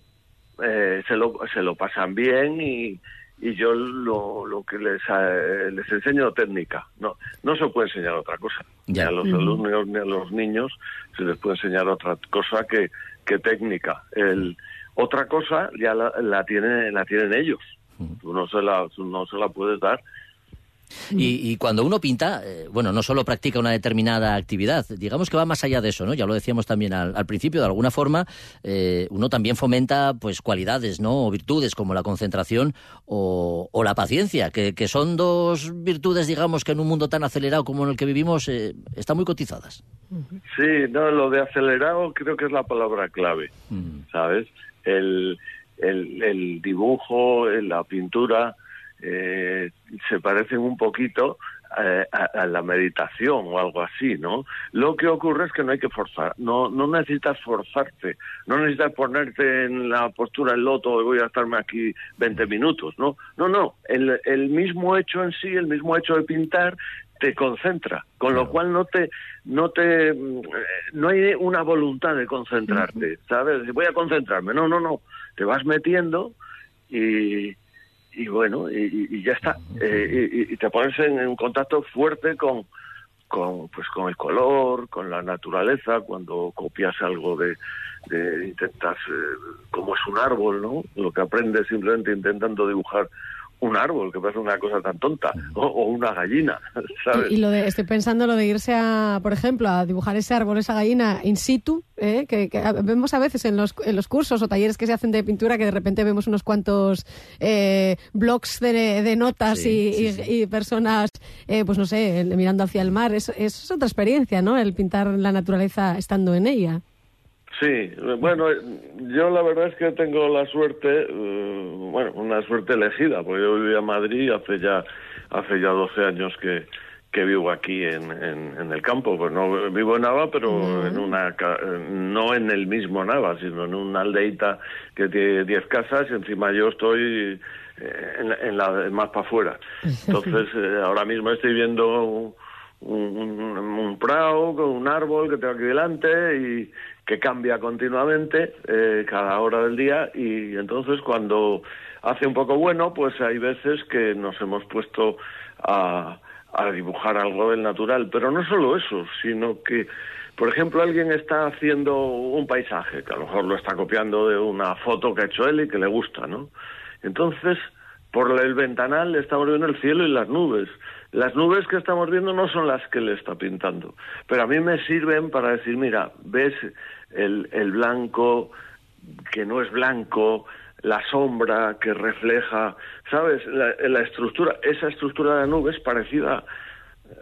eh, se, lo, se lo pasan bien y, y yo lo, lo que les, eh, les enseño técnica, no, no se puede enseñar otra cosa, ni a los alumnos ni a los niños se les puede enseñar otra cosa que, que técnica. El, otra cosa ya la, la, tiene, la tienen ellos, tú no se la, tú no se la puedes dar. Y, y cuando uno pinta, eh, bueno, no solo practica una determinada actividad, digamos que va más allá de eso, ¿no? Ya lo decíamos también al, al principio, de alguna forma, eh, uno también fomenta pues cualidades, ¿no? O virtudes como la concentración o, o la paciencia, que, que son dos virtudes, digamos, que en un mundo tan acelerado como en el que vivimos, eh, están muy cotizadas. Sí, no, lo de acelerado creo que es la palabra clave, ¿sabes? El, el, el dibujo, la pintura, eh, se parecen un poquito eh, a, a la meditación o algo así, ¿no? Lo que ocurre es que no hay que forzar, no, no necesitas forzarte, no necesitas ponerte en la postura en loto y voy a estarme aquí 20 minutos, ¿no? No, no, el, el mismo hecho en sí, el mismo hecho de pintar te concentra, con lo cual no te, no te, mm, no hay una voluntad de concentrarte, ¿sabes? Voy a concentrarme, no, no, no, te vas metiendo y, y bueno, y, y ya está, Eh, y, y te pones en, en contacto fuerte con, con, pues con el color, con la naturaleza, cuando copias algo de, de intentas, eh, como es un árbol, ¿no? Lo que aprendes simplemente intentando dibujar un árbol, que parece una cosa tan tonta, o, o una gallina, ¿sabes? Y, y lo de, estoy pensando lo de irse a, por ejemplo, a dibujar ese árbol, esa gallina in situ, ¿eh? que, vemos a veces en los, en los cursos o talleres que se hacen de pintura que de repente vemos unos cuantos eh, blogs de, de notas Sí, y, sí, y- sí. y personas, eh, pues no sé, mirando hacia el mar. Eso, eso es otra experiencia, ¿no? El pintar la naturaleza estando en ella. Sí, bueno, yo la verdad es que tengo la suerte, eh, bueno, una suerte elegida, porque yo vivía en Madrid hace ya, hace ya 12 años que, que vivo aquí en, en, en el campo. Pues no vivo en Nava, pero en una, no en el mismo Nava, sino en una aldeita que tiene 10 casas y encima yo estoy eh, en la, en la- más para afuera. Entonces, eh, ahora mismo estoy viendo un, un, un prado con un árbol que tengo aquí delante y que cambia continuamente eh, cada hora del día y entonces cuando hace un poco bueno pues hay veces que nos hemos puesto a, a dibujar algo del natural pero no solo eso sino que por ejemplo alguien está haciendo un paisaje que a lo mejor lo está copiando de una foto que ha hecho él y que le gusta no entonces por el ventanal estamos viendo el cielo y las nubes. Las nubes que estamos viendo no son las que le está pintando, pero a mí me sirven para decir, mira, ves el, el blanco que no es blanco, la sombra que refleja, ¿sabes? La, la estructura, esa estructura de la nube es parecida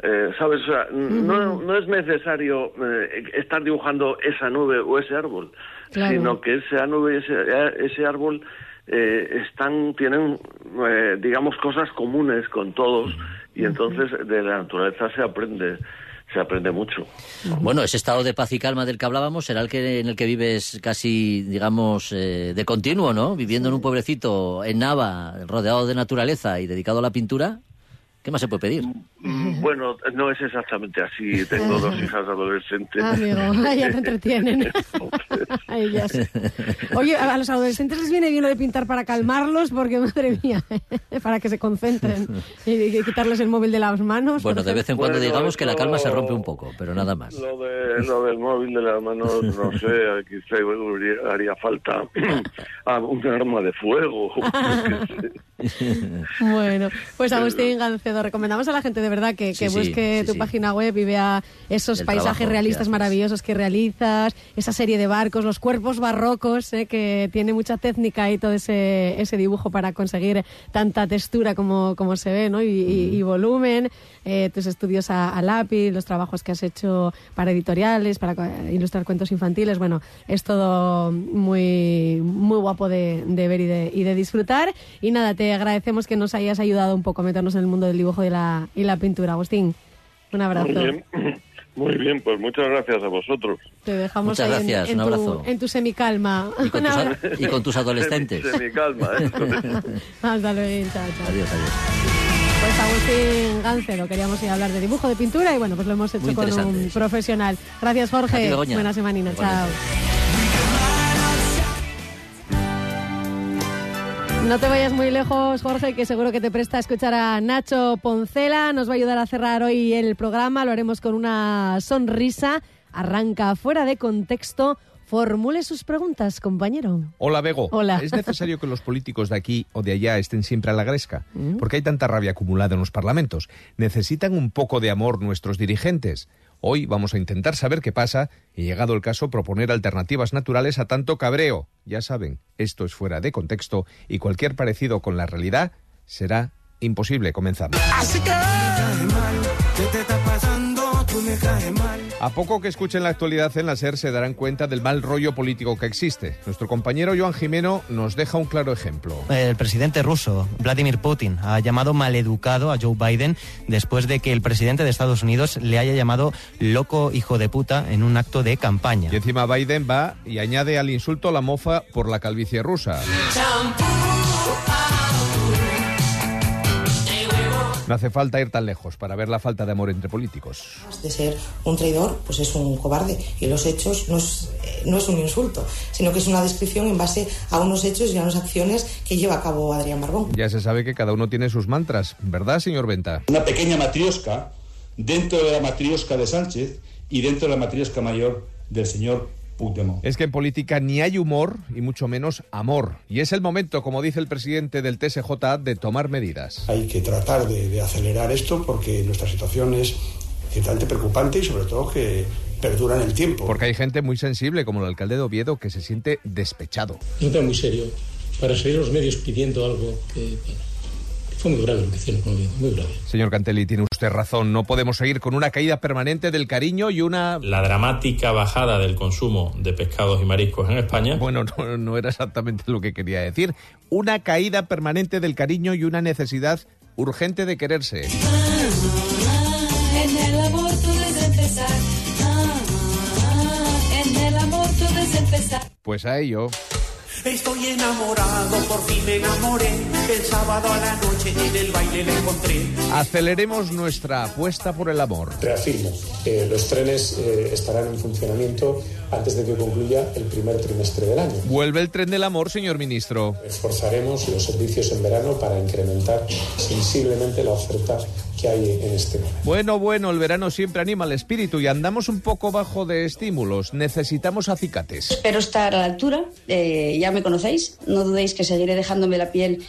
eh, ¿Sabes? O sea, no, no es necesario eh, estar dibujando esa nube o ese árbol, Claro. sino que esa nube y ese, ese árbol eh, están, tienen, eh, digamos, cosas comunes con todos y entonces de la naturaleza se aprende, se aprende mucho. Bueno, ese estado de paz y calma del que hablábamos será el que en el que vives casi, digamos, eh, de continuo, ¿no? Viviendo en un pueblecito en Nava, rodeado de naturaleza y dedicado a la pintura. ¿Qué más se puede pedir? Mm, Bueno, no es exactamente así. Tengo dos hijas adolescentes. Ah, amigo, ya te entretienen. Sé. Oye, a a los adolescentes les viene bien lo de pintar para calmarlos, porque madre mía, para que se concentren y, y quitarles el móvil de las manos. Bueno, de vez en cuando Bueno, digamos que la calma se rompe un poco, pero nada más. Lo, de, lo del móvil de las manos, no sé, quizá haría, haría falta ah, un arma de fuego. Bueno, pues Agustín Gancedo, recomendamos a la gente de verdad que, que Sí, sí, busque sí, tu sí. página web y vea esos El paisajes trabajo realistas maravillosos que realizas, esa serie de barcos, los cuerpos barrocos, eh, que tiene mucha técnica y todo ese, ese dibujo para conseguir tanta textura como, como se ve, ¿no? Y, y- y volumen, eh, tus estudios a, a lápiz, los trabajos que has hecho para editoriales, para ilustrar cuentos infantiles, bueno, es todo muy, muy guapo de, de ver y de, y de disfrutar. Y nada, te agradecemos que nos hayas ayudado un poco a meternos en el mundo del dibujo y la, y la pintura. Agustín, un abrazo. Muy bien, muy bien, pues muchas gracias a vosotros. Te dejamos Muchas ahí gracias, en, un tu, abrazo. en tu semicalma. Y con, tus, y con tus adolescentes. ¿eh? Hasta luego, chao, chao. Adiós, adiós. Pues Agustín Gancedo, queríamos ir a hablar de dibujo, de pintura y bueno, pues lo hemos hecho con un profesional. Gracias, Jorge. ti. Buena semanina, chao. No te vayas muy lejos, Jorge, que seguro que te presta a escuchar a Nacho Poncela. Nos va a ayudar a cerrar hoy el programa. Lo haremos con una sonrisa. Arranca fuera de contexto. Formule sus preguntas, compañero. Hola, Bego. Hola. ¿Es necesario que los políticos de aquí o de allá estén siempre a la gresca? Mm. ¿Por qué hay tanta rabia acumulada en los parlamentos? ¿Necesitan un poco de amor nuestros dirigentes? Hoy vamos a intentar saber qué pasa y, llegado el caso, proponer alternativas naturales a tanto cabreo. Ya saben, esto es fuera de contexto y cualquier parecido con la realidad será imposible. Comenzamos. Así que, ¿qué te está pasando? Tú me caes mal. A poco que escuchen la actualidad en la SER se darán cuenta del mal rollo político que existe. Nuestro compañero Joan Jimeno nos deja un claro ejemplo. El presidente ruso, Vladimir Putin, ha llamado maleducado a Joe Biden después de que el presidente de Estados Unidos le haya llamado loco hijo de puta en un acto de campaña. Y encima Biden va y añade al insulto la mofa por la calvicie rusa. No hace falta ir tan lejos para ver la falta de amor entre políticos. de ser un traidor, pues es un cobarde. Y los hechos no es, eh, no es un insulto, sino que es una descripción en base a unos hechos y a unas acciones que lleva a cabo Adrián Barbón. Ya se sabe que cada uno tiene sus mantras, ¿verdad, señor Venta? Una pequeña matriosca dentro de la matriosca de Sánchez y dentro de la matriosca mayor del señor Es que en política ni hay humor y mucho menos amor. Y es el momento, como dice el presidente del TSJ, de tomar medidas. Hay que tratar de, de acelerar esto porque nuestra situación es ciertamente preocupante y sobre todo que perdura en el tiempo. Porque hay gente muy sensible, como el alcalde de Oviedo, que se siente despechado. Es un tema muy serio. Para salir a los medios pidiendo algo que, que fue muy grave lo que hicieron con Oviedo, muy grave. Señor Cantelli, tiene usted razón. No podemos seguir con una caída permanente del cariño y una... La dramática bajada del consumo de pescados y mariscos en España. Bueno, no, no era exactamente lo que quería decir. Una caída permanente del cariño y una necesidad urgente de quererse. En el amor tú debes empezar. Ah, ah, en el amor tú debes empezar. Pues a ello. Estoy enamorado, por fin me enamoré. El sábado a la noche en el baile le encontré. Aceleremos nuestra apuesta por el amor. Reafirmo, eh, los trenes eh, estarán en funcionamiento antes de que concluya el primer trimestre del año. Vuelve el tren del amor, señor ministro. Esforzaremos los servicios en verano para incrementar sensiblemente la oferta que hay en este momento. Bueno, bueno, el verano siempre anima el espíritu y andamos un poco bajo de estímulos. Necesitamos acicates. Espero estar a la altura, eh, ya me conocéis, no dudéis que seguiré dejándome la piel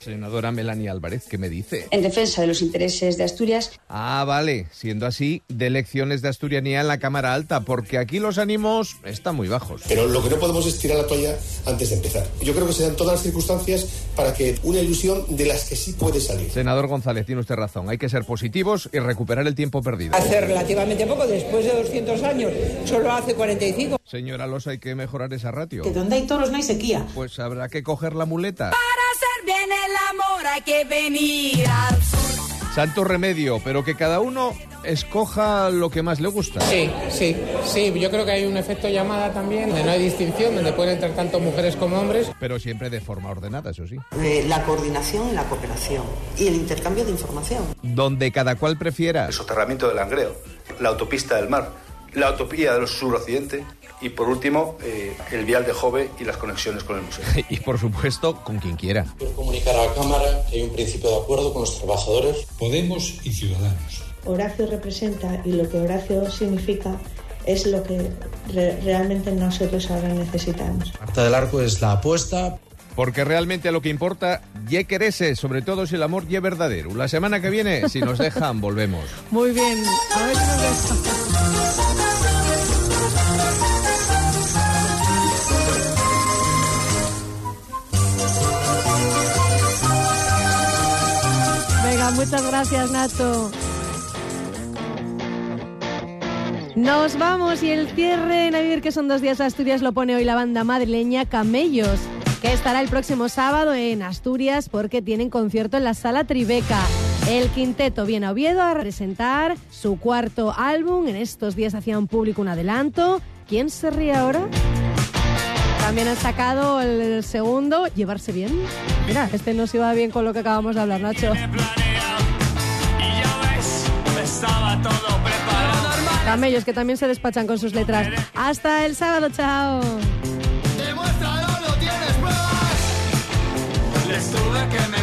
Senadora Melanie Álvarez, ¿qué me dice? en defensa de los intereses de Asturias. Ah, vale. Siendo así, de elecciones de Asturianía en la Cámara Alta, porque aquí los ánimos están muy bajos. Pero lo que no podemos es tirar la toalla antes de empezar. Yo creo que se dan todas las circunstancias para que una ilusión de las que sí puede salir. Senador González, tiene usted razón. Hay que ser positivos y recuperar el tiempo perdido. Hace relativamente poco, después de 200 años, solo hace 45. Señora Losa, hay que mejorar esa ratio. Que donde hay toros no hay sequía. Pues habrá que coger la muleta. Para bien el amor hay que venir al sur. Santo remedio, pero que cada uno escoja lo que más le gusta. Sí, sí, sí. Yo creo que hay un efecto llamada también, donde no hay distinción, donde pueden entrar tanto mujeres como hombres. Pero siempre de forma ordenada, eso sí. Eh, la coordinación y la cooperación y el intercambio de información. Donde cada cual prefiera. El soterramiento del Langreo, la autopista del mar, la utopía del suroccidente y por último eh, el vial de Jove y las conexiones con el museo. y por supuesto, con quien quiera. Quiero comunicar a la Cámara que hay un principio de acuerdo con los trabajadores. Podemos y Ciudadanos. Horacio representa y lo que Horacio significa es lo que re- realmente nosotros ahora necesitamos. Marta del Arco es la apuesta. Porque realmente lo que importa, ye querese, sobre todo si el amor ye verdadero. La semana que viene, si nos dejan, volvemos. Muy bien. A ver si nos deja. Venga, muchas gracias, Nacho. Nos vamos y el cierre en A que son dos días a Asturias lo pone hoy la banda madrileña Camellos, que estará el próximo sábado en Asturias porque tienen concierto en la Sala Tribeca. El quinteto viene a Oviedo a presentar su cuarto álbum. En estos días hacían público un adelanto. ¿Quién se ríe ahora? También han sacado el segundo, Llevarse Bien. Mira, este nos iba bien con lo que acabamos de hablar, Nacho. Camellos que también se despachan con sus letras. Hasta el sábado, chao. Les tuve que